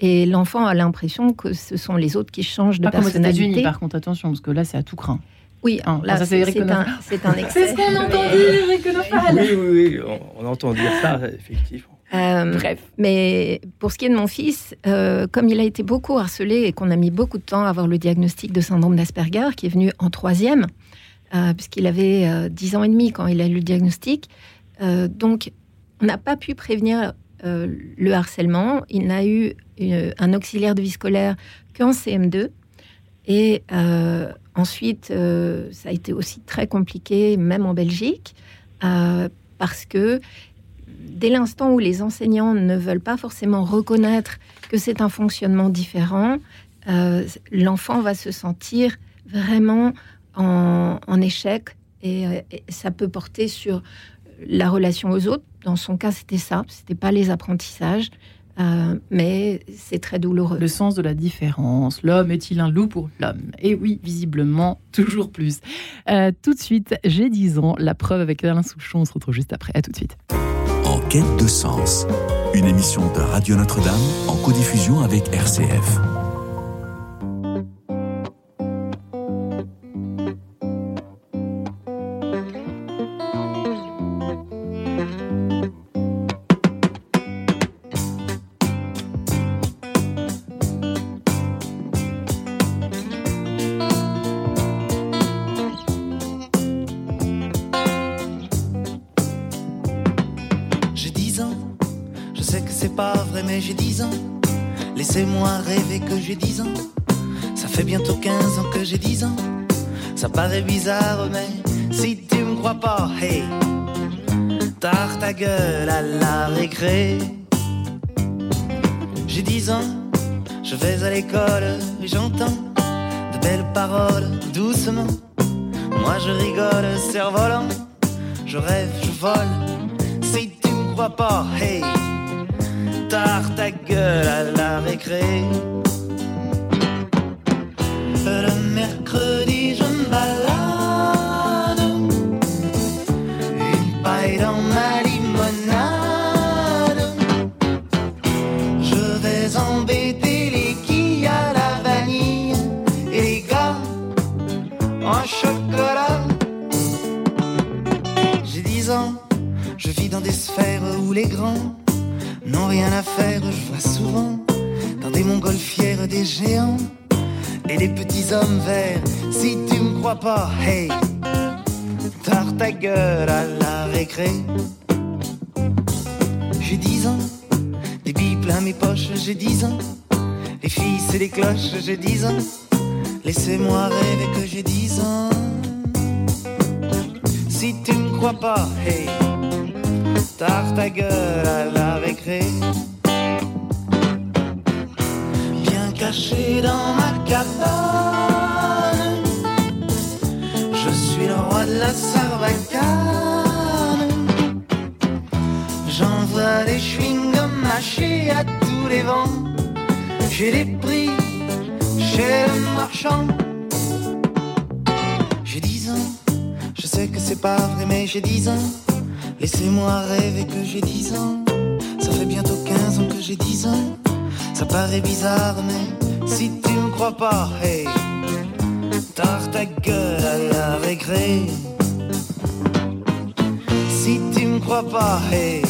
Et l'enfant a l'impression que ce sont les autres qui changent de personnalité. par contre, attention, parce que là, c'est à tout craint. Oui, hein, là, c'est un, un excès. C'est ce qu'on entend dire, Eric Oui, oui, oui, on, entend dire ça, effectivement. Euh, Bref. Mais pour ce qui est de mon fils, euh, comme il a été beaucoup harcelé et qu'on a mis beaucoup de temps à avoir le diagnostic de syndrome d'Asperger, qui est venu en troisième, euh, puisqu'il avait 10 ans et demi quand il a eu le diagnostic, donc on n'a pas pu prévenir le harcèlement. Il n'a eu un auxiliaire de vie scolaire qu'en CM2. Et ensuite, ça a été aussi très compliqué, même en Belgique, parce que dès l'instant où les enseignants ne veulent pas forcément reconnaître que c'est un fonctionnement différent, l'enfant va se sentir vraiment en, échec et, ça peut porter sur la relation aux autres. Dans son cas, c'était ça. C'était pas les apprentissages. Euh, mais c'est très douloureux. Le sens de la différence. L'homme est-il un loup pour l'homme? Et oui, visiblement, toujours plus. Euh, tout de suite, j'ai 10 ans. La preuve avec Alain Souchon. On se retrouve juste après. À tout de suite. Quête de sens. Une émission de Radio Notre-Dame en codiffusion avec RCF. J'entends dans des géants et des petits hommes verts. Si tu me crois pas, hey, tard ta gueule à la récré. J'ai dix ans, des billes plein mes poches, j'ai dix ans. Les filles, c'est les cloches, j'ai dix ans. Laissez-moi rêver que j'ai dix ans. Si tu me crois pas, hey, tard ta gueule à la récré caché dans ma cabane. Je suis le roi de la sarbacane. J'envoie des chewing-gums mâchés à tous les vents. J'ai des prix chez le marchand. J'ai dix ans, je sais que c'est pas vrai, mais j'ai dix ans. Laissez-moi rêver que j'ai dix ans. Ça fait bientôt 15 ans que j'ai dix ans. Ça paraît bizarre, mais si tu me crois pas, hey, tard ta gueule à la récré. Si tu me crois pas, hey,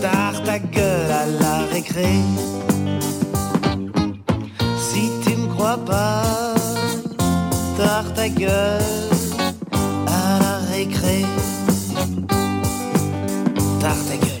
tard ta gueule à la récré. crois pas. Tard ta gueule à la récré. Tard ta gueule.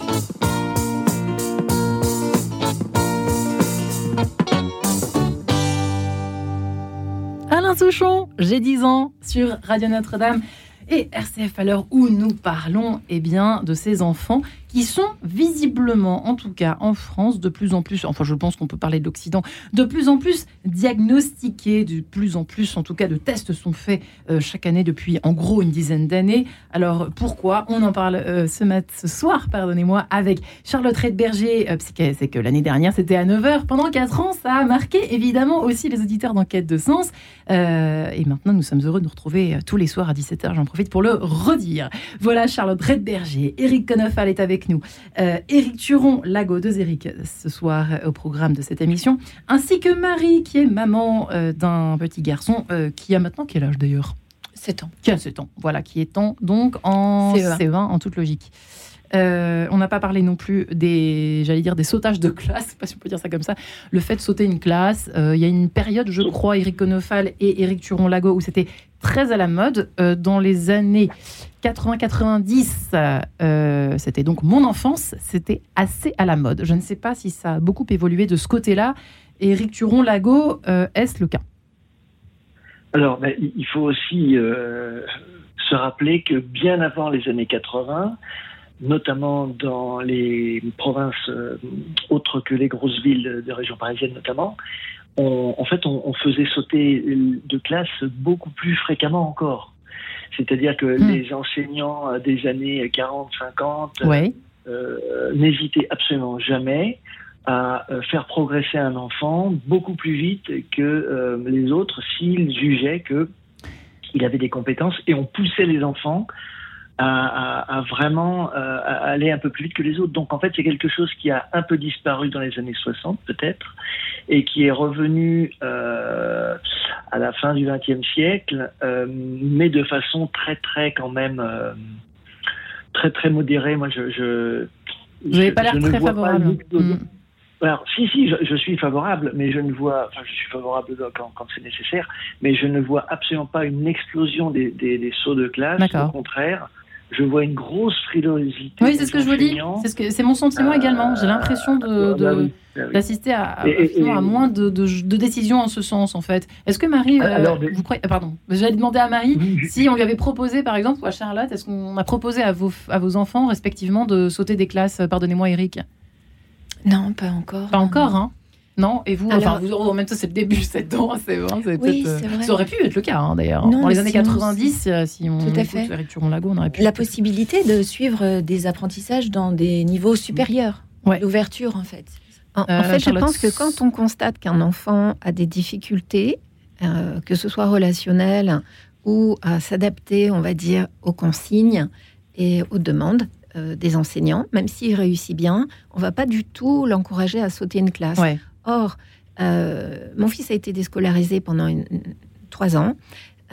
J'ai 10 ans sur Radio Notre-Dame et RCF à l'heure où nous parlons eh bien, de ces enfants qui sont visiblement, en tout cas en France, de plus en plus, enfin je pense qu'on peut parler de l'Occident, de plus en plus diagnostiqués, de plus en plus, en tout cas de tests sont faits euh, chaque année depuis en gros une dizaine d'années. Alors pourquoi On en parle euh, ce, mat ce soir, pardonnez-moi, avec Charlotte Redberger, euh, c'est que l'année dernière c'était à 9h, pendant 4 ans, ça a marqué évidemment aussi les auditeurs d'enquête de sens. et maintenant nous sommes heureux de nous retrouver tous les soirs à 17h, j'en profite pour le redire. Voilà Charlotte Redberger, Eric Conofal est avec nous. Euh, Éric Turon, Lago de Éric, ce soir euh, au programme de cette émission, ainsi que Marie, qui est maman euh, d'un petit garçon qui a maintenant quel âge d'ailleurs? 7 ans. Qui a 7 ans, voilà, qui est en, donc en CE1, en toute logique. on n'a pas parlé non plus des, j'allais dire, des sautages de classe, pas si on peut dire ça comme ça. Le fait de sauter une classe, il y a une période, je crois, Éric Conofal et Éric Turon-Lago, où c'était très à la mode. dans les années 80-90, euh, c'était donc mon enfance, c'était assez à la mode. Je ne sais pas si ça a beaucoup évolué de ce côté-là. Éric Turon-Lago, euh, est-ce le cas? Alors, ben, il faut aussi euh, se rappeler que bien avant les années 80, notamment dans les provinces autres que les grosses villes de région parisienne notamment, en fait, on faisait sauter de classe beaucoup plus fréquemment encore. C'est-à-dire que hmm. les enseignants euh, des années 40, 50 euh, n'hésitaient absolument jamais à euh, faire progresser un enfant beaucoup plus vite que les autres s'ils jugeaient que il avait des compétences et on poussait les enfants à, vraiment aller un peu plus vite que les autres. Donc en fait, c'est quelque chose qui a un peu disparu dans les années 60 peut-être et qui est revenu euh, à la fin du XXe siècle, euh, mais de façon très très quand même euh, très très modérée. Moi, je, je vous n'avez pas l'air très favorable. Hmm. Alors, si, si, je, suis favorable, mais je ne vois, enfin, je suis favorable quand, quand c'est nécessaire, mais je ne vois absolument pas une explosion des, des, des sauts de classe. Au contraire, je vois une grosse frilosité. Oui, c'est ce que je vous dis. C'est ce mon sentiment également. J'ai l'impression de, bah bah d'assister à, à, moins de, de, décisions en ce sens, en fait. Est-ce que Marie, ah, euh, vous croyez, pardon, j'allais demander à Marie si on lui avait proposé, par exemple, ou à Charlotte, est-ce qu'on a proposé à vos, à vos enfants, respectivement, de sauter des classes? Pardonnez-moi, Eric. Non, pas encore. Pas encore, hein non Et vous, enfin, vous, en même temps, c'est le début, 7 ans, c'est vrai. Oui, euh, vrai. Ça aurait pu être le cas, hein, d'ailleurs. Dans les années 90, euh, si on Tout à fait. Lago, on aurait pu. La possibilité de suivre euh, des apprentissages dans des niveaux supérieurs. Ouais. L'ouverture, en fait. En, fait, je pense que quand on constate qu'un enfant a des difficultés, que ce soit relationnelles ou à s'adapter, on va dire, aux consignes et aux demandes, des enseignants, même s'il réussit bien, on va pas du tout l'encourager à sauter une classe. Ouais. Or, euh, mon fils a été déscolarisé pendant trois ans.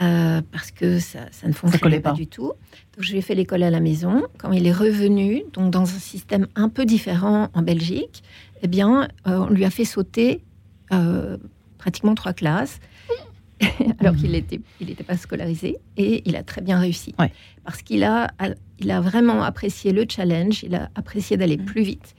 Euh, parce que ça, ne fonctionnait pas, du tout. Donc, je lui ai fait l'école à la maison. Quand il est revenu, donc dans un système un peu différent en Belgique, eh bien, euh, on lui a fait sauter pratiquement trois classes, alors qu'il n'était il pas scolarisé, et il a très bien réussi. Parce qu'il a, il a vraiment apprécié le challenge, il a apprécié d'aller mm. plus vite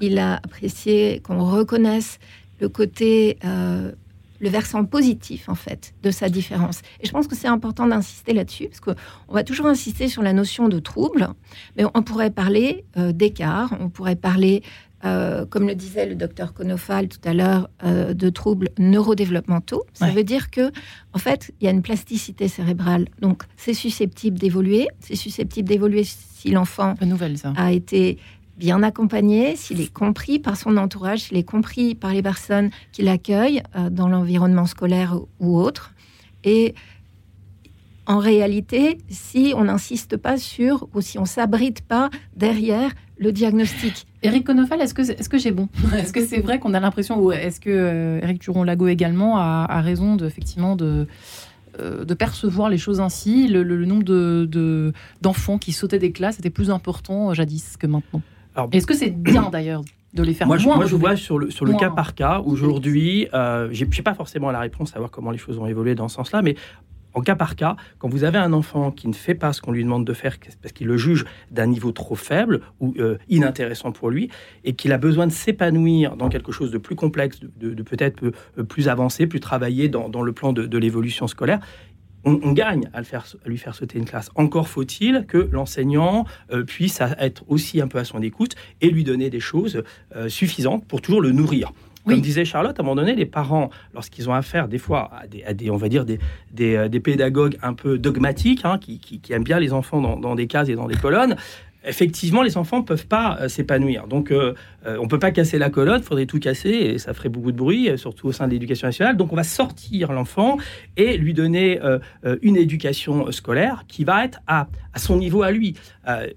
il a apprécié qu'on reconnaisse le côté, euh, le versant positif en fait de sa différence. Et je pense que c'est important d'insister là-dessus parce qu'on va toujours insister sur la notion de trouble, mais on pourrait parler euh, d'écart, on pourrait parler, euh, comme le disait le docteur Konofal tout à l'heure, de troubles neurodéveloppementaux. Ça veut dire que en fait, il y a une plasticité cérébrale, donc c'est susceptible d'évoluer, c'est susceptible d'évoluer si l'enfant a été bien accompagné, s'il est compris par son entourage, s'il est compris par les personnes qui l'accueillent euh, dans l'environnement scolaire ou autre. Et en réalité, si on n'insiste pas sur ou si on s'abrite pas derrière le diagnostic. Eric Conofal, est-ce que est-ce que j'ai bon Est-ce que c'est vrai qu'on a l'impression ou est-ce que euh, Eric Turon-Lago également a, raison de effectivement de euh, de percevoir les choses ainsi? Le, nombre d'enfants qui sautaient des classes était plus important jadis que maintenant. Est-ce que c'est bien d'ailleurs de les faire moi, moins Moi, je vois sur le, sur le cas par cas. Aujourd'hui, euh, je n'ai pas forcément la réponse à savoir comment les choses ont évolué dans ce sens-là, mais en cas par cas, quand vous avez un enfant qui ne fait pas ce qu'on lui demande de faire parce qu'il le juge d'un niveau trop faible ou euh, inintéressant pour lui, et qu'il a besoin de s'épanouir dans quelque chose de plus complexe, de, peut-être euh, plus avancé, plus travaillé dans, le plan de, l'évolution scolaire, on, gagne à, le faire, à lui faire sauter une classe. Encore faut-il que l'enseignant euh, puisse être aussi un peu à son écoute et lui donner des choses suffisantes pour toujours le nourrir. Comme disait Charlotte, à un moment donné, les parents, lorsqu'ils ont affaire des fois à des, on va dire des, des, euh, pédagogues un peu dogmatiques, hein, qui, aiment bien les enfants dans, dans, des cases et dans des colonnes, effectivement, les enfants ne peuvent pas euh, s'épanouir. Donc, euh, euh, on ne peut pas casser la colonne, il faudrait tout casser et ça ferait beaucoup de bruit, surtout au sein de l'éducation nationale. Donc, on va sortir l'enfant et lui donner une éducation scolaire qui va être à, son niveau à lui.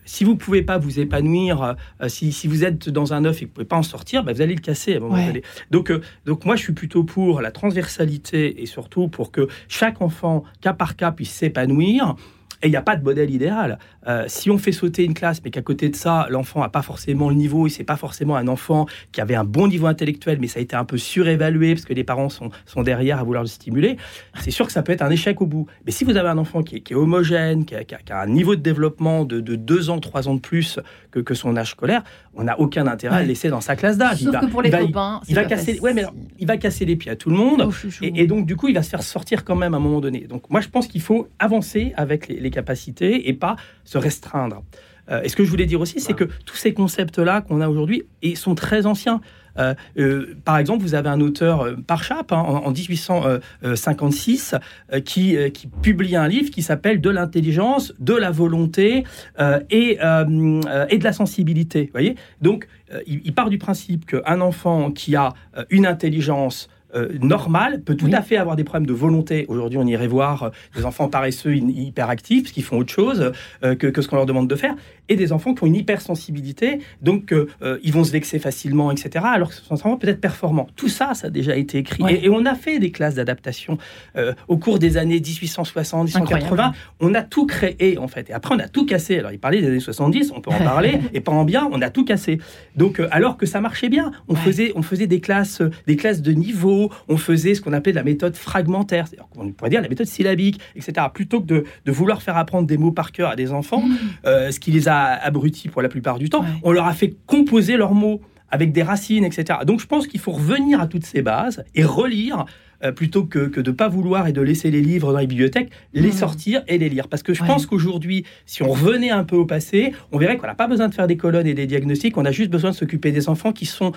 si vous ne pouvez pas vous épanouir, si, vous êtes dans un œuf et que vous ne pouvez pas en sortir, bah, vous allez le casser à un moment donné. Donc, donc, moi, je suis plutôt pour la transversalité et surtout pour que chaque enfant, cas par cas, puisse s'épanouir. Et il n'y a pas de modèle idéal. Euh, si on fait sauter une classe, mais qu'à côté de ça, l'enfant n'a pas forcément le niveau, et c'est pas forcément un enfant qui avait un bon niveau intellectuel, mais ça a été un peu surévalué parce que les parents sont, sont derrière à vouloir le stimuler, c'est sûr que ça peut être un échec au bout. Mais si vous avez un enfant qui est, homogène, qui a, un niveau de développement de, de, deux ans, trois ans de plus que, que son âge scolaire, on n'a aucun intérêt à le laisser dans sa classe d'âge. Sauf que pour les copains, il, va casser, ouais, mais il va casser les pieds à tout le monde, oh, et, donc du coup, il va se faire sortir quand même à un moment donné. Donc moi, je pense qu'il faut avancer avec les, les capacités et pas se restreindre. Euh, et ce que je voulais dire aussi, c'est que tous ces concepts-là qu'on a aujourd'hui sont très anciens. Euh, euh, par exemple, vous avez un auteur, Parchap, hein, en, 1856, qui, qui, publie un livre qui s'appelle De l'intelligence, de la volonté et, et de la sensibilité. Voyez? Donc, il, il, part du principe qu'un enfant qui a une intelligence euh, normal peut tout à fait avoir des problèmes de volonté. Aujourd'hui, on irait voir euh, des enfants paresseux, hyperactifs, parce qu'ils font autre chose euh, que, ce qu'on leur demande de faire, et des enfants qui ont une hypersensibilité, donc ils vont se vexer facilement, etc., alors que ce sont enfants peut-être performants. Tout ça, ça a déjà été écrit. Et, on a fait des classes d'adaptation au cours des années 1860, 1880. On a tout créé, en fait. Et après, on a tout cassé. Alors, il parlait des années 70, on peut en parler, et pas en bien, on a tout cassé. Donc, alors que ça marchait bien, on, faisait, on faisait des classes, des classes de niveau, on faisait ce qu'on appelait la méthode fragmentaire, on pourrait dire la méthode syllabique, etc. Plutôt que de, vouloir faire apprendre des mots par cœur à des enfants, mmh. euh, ce qui les a abrutis pour la plupart du temps, on leur a fait composer leurs mots avec des racines, etc. Donc je pense qu'il faut revenir à toutes ces bases et relire euh, plutôt que, de ne pas vouloir et de laisser les livres dans les bibliothèques, les mmh. sortir et les lire. Parce que je pense qu'aujourd'hui, si on revenait un peu au passé, on verrait qu'on n'a pas besoin de faire des colonnes et des diagnostics, on a juste besoin de s'occuper des enfants qui sont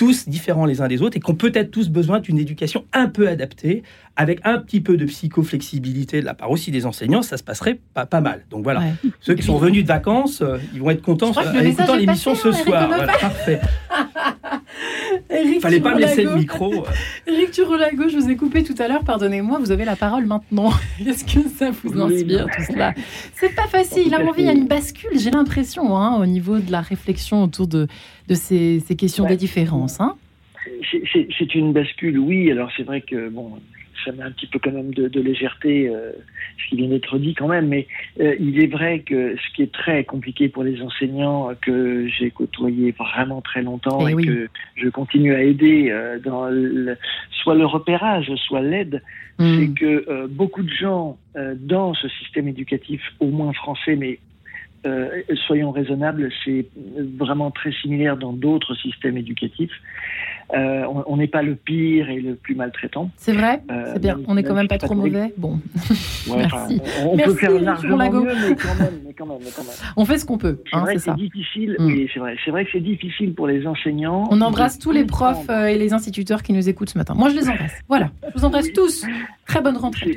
tous différents les uns des autres et qu'on peut-être tous besoin d'une éducation un peu adaptée, avec un petit peu de psychoflexibilité de la part aussi des enseignants, ça se passerait pas, pas mal. Donc voilà, ceux qui sont venus de vacances, euh, ils vont être contents en écoutant l'émission ce soir. Voilà, parfait. Eric Fallait pas me laisser le micro. Eric Turolago, je vous ai coupé tout à l'heure, pardonnez-moi, vous avez la parole maintenant. Est-ce que ça vous inspire tout cela? C'est pas facile, à mon avis, il y a une bascule, j'ai l'impression, hein, au niveau de la réflexion autour de, de ces, questions des différences. Hein. c'est une bascule, oui. Alors c'est vrai que bon, ça met un petit peu quand même de, légèreté euh, ce qui vient d'être dit quand même, mais euh, il est vrai que ce qui est très compliqué pour les enseignants que j'ai côtoyé vraiment très longtemps eh et, que je continue à aider euh, dans soit le repérage, soit l'aide, hmm. c'est que beaucoup de gens dans ce système éducatif, au moins français, mais soyons raisonnables, c'est vraiment très similaire dans d'autres systèmes éducatifs. Euh, on n'est pas le pire et le plus maltraitant. C'est vrai, euh, c'est bien. On n'est quand même pas trop mauvais. Bon, merci. On, peut faire largement mieux, mais quand, même, mais quand même, On fait ce qu'on peut. C'est hein, vrai que c'est difficile. Mm. Oui, c'est vrai. C'est vrai que c'est difficile pour les enseignants. On embrasse tous les profs euh, et les instituteurs qui nous écoutent ce matin. Moi, je les embrasse. Voilà, je vous embrasse tous. Très bonne rentrée.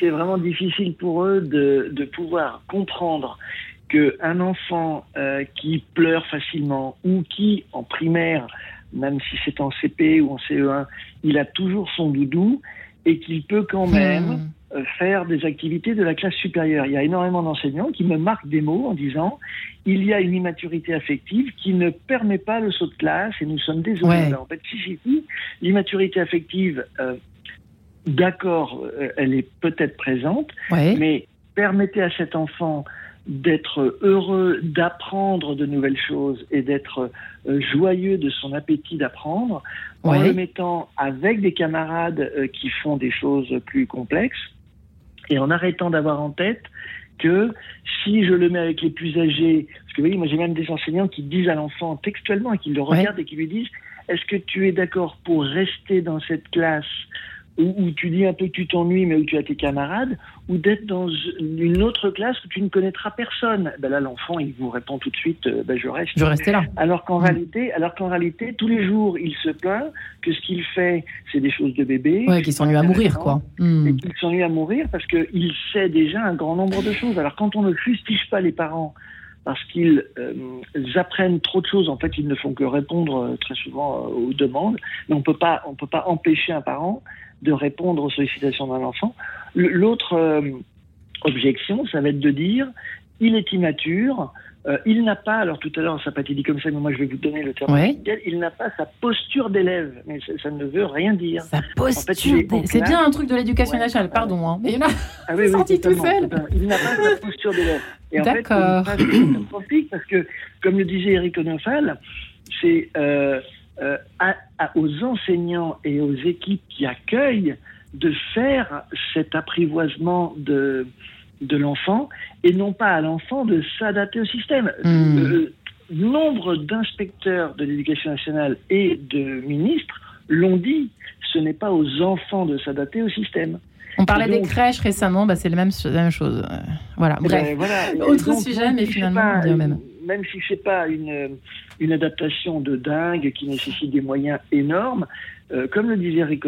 C'est vraiment, difficile pour eux de, de pouvoir comprendre qu'un enfant qui pleure facilement ou qui, en primaire, même si c'est en CP ou en CE1, il a toujours son doudou et qu'il peut quand même hmm. euh, faire des activités de la classe supérieure. Il y a énormément d'enseignants qui me marquent des mots en disant il y a une immaturité affective qui ne permet pas le saut de classe et nous sommes désolés. En fait, si dit l'immaturité affective, euh, d'accord, euh, elle est peut-être présente, mais permettez à cet enfant d'être heureux d'apprendre de nouvelles choses et d'être euh, joyeux de son appétit d'apprendre en le mettant avec des camarades euh, qui font des choses plus complexes et en arrêtant d'avoir en tête que si je le mets avec les plus âgés, parce que vous voyez, moi j'ai même des enseignants qui disent à l'enfant textuellement et qui le regardent et qui lui disent est-ce que tu es d'accord pour rester dans cette classe où, tu dis un peu que tu t'ennuies, mais où tu as tes camarades, ou d'être dans une autre classe où tu ne connaîtras personne. Ben là, l'enfant, il vous répond tout de suite, euh, ben je reste. Je reste là. Alors qu'en mm. réalité, alors qu'en réalité, tous les jours, il se plaint que ce qu'il fait, c'est des choses de bébé. Ouais, qu'il s'ennuie à mourir, quoi. Mm. Et qu'il s'ennuie à mourir parce qu'il sait déjà un grand nombre de choses. Alors quand on ne fustige pas les parents parce qu'ils euh, apprennent trop de choses. En fait, ils ne font que répondre euh, très souvent aux demandes. Mais on peut pas, on peut pas empêcher un parent de répondre aux sollicitations d'un enfant. L'autre euh, objection, ça va être de dire, il est immature, euh, il n'a pas, alors tout à l'heure ça n'a pas été dit comme ça, mais moi je vais vous donner le terme il n'a pas sa posture d'élève, mais ça, ne veut rien dire. Sa posture C'est bien un truc de l'éducation nationale, pardon, hein, mais il a ah, oui, oui, tout seul. Il n'a pas sa posture d'élève. Et en fait, c'est parce que, comme le disait Eric Onofal, c'est... Euh, euh, aux enseignants et aux équipes qui accueillent de faire cet apprivoisement de, de l'enfant et non pas à l'enfant de s'adapter au système. Euh, nombre d'inspecteurs de l'éducation nationale et de ministres l'ont dit, ce n'est pas aux enfants de s'adapter au système. On parlait des crèches récemment, bah c'est la même, même chose. Euh, voilà, bref. Autre sujet, mais finalement, même même si c'est pas une, une adaptation de dingue qui nécessite des moyens énormes, euh, comme le disait Rick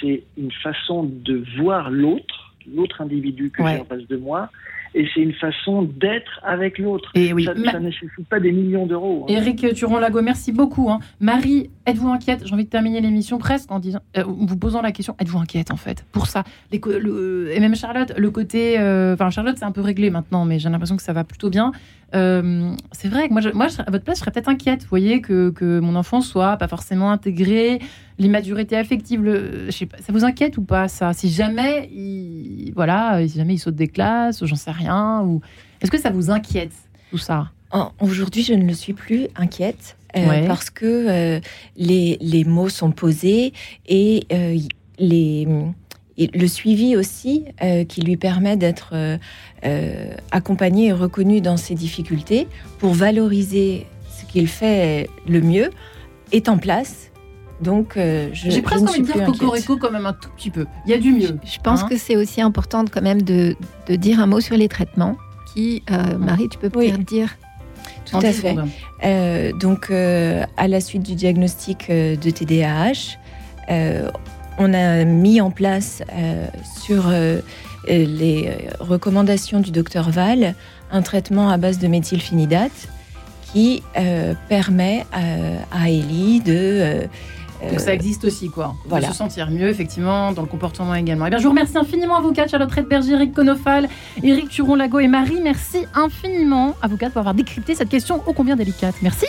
c'est une façon de voir l'autre, l'autre individu que j'ai en face de moi, et c'est une façon d'être avec l'autre. Et oui, ça, ne nécessite pas des millions d'euros. Hein. Éric Turon-Lago, merci beaucoup. Hein. Marie, êtes-vous inquiète? J'ai envie de terminer l'émission presque en disant, euh, vous posant la question, êtes-vous inquiète en fait pour ça? Les, Et même Charlotte, le côté, euh, enfin Charlotte, c'est un peu réglé maintenant, mais j'ai l'impression que ça va plutôt bien. Euh, c'est vrai que moi, je, moi à votre place, je serais peut-être inquiète. Vous voyez que, que, mon enfant soit pas forcément intégré, l'immaturité affective. Le, je sais pas, ça vous inquiète ou pas ça? Si jamais, il, voilà, si jamais il saute des classes, j'en sais rien. Ou est-ce que ça vous inquiète tout ça? Aujourd'hui, je ne le suis plus inquiète. Euh, parce que euh, les, les, mots sont posés et les, le suivi aussi euh, qui lui permet d'être euh, euh, accompagné et reconnu dans ses difficultés pour valoriser ce qu'il fait le mieux est en place. Donc, j'ai presque envie de dire cocorico quand même un tout petit peu. Il y a du mieux. Je, pense hein. que c'est aussi important quand même de, de, dire un mot sur les traitements. Qui, Marie, tu peux peut-être dire tout à fait. donc, à la suite du diagnostic de TDAH, on a mis en place euh, sur euh, les recommandations du docteur Val un traitement à base de méthylphénidate qui euh, permet à Ellie de donc ça existe aussi, quoi. Voilà. Se sentir mieux, effectivement, dans le comportement également. Et eh bien, je vous remercie infiniment, avocat Charlotte Redberger, Eric Conofal, Eric Turon-Lago et Marie. Merci infiniment, avocat, pour avoir décrypté cette question ô combien délicate. Merci.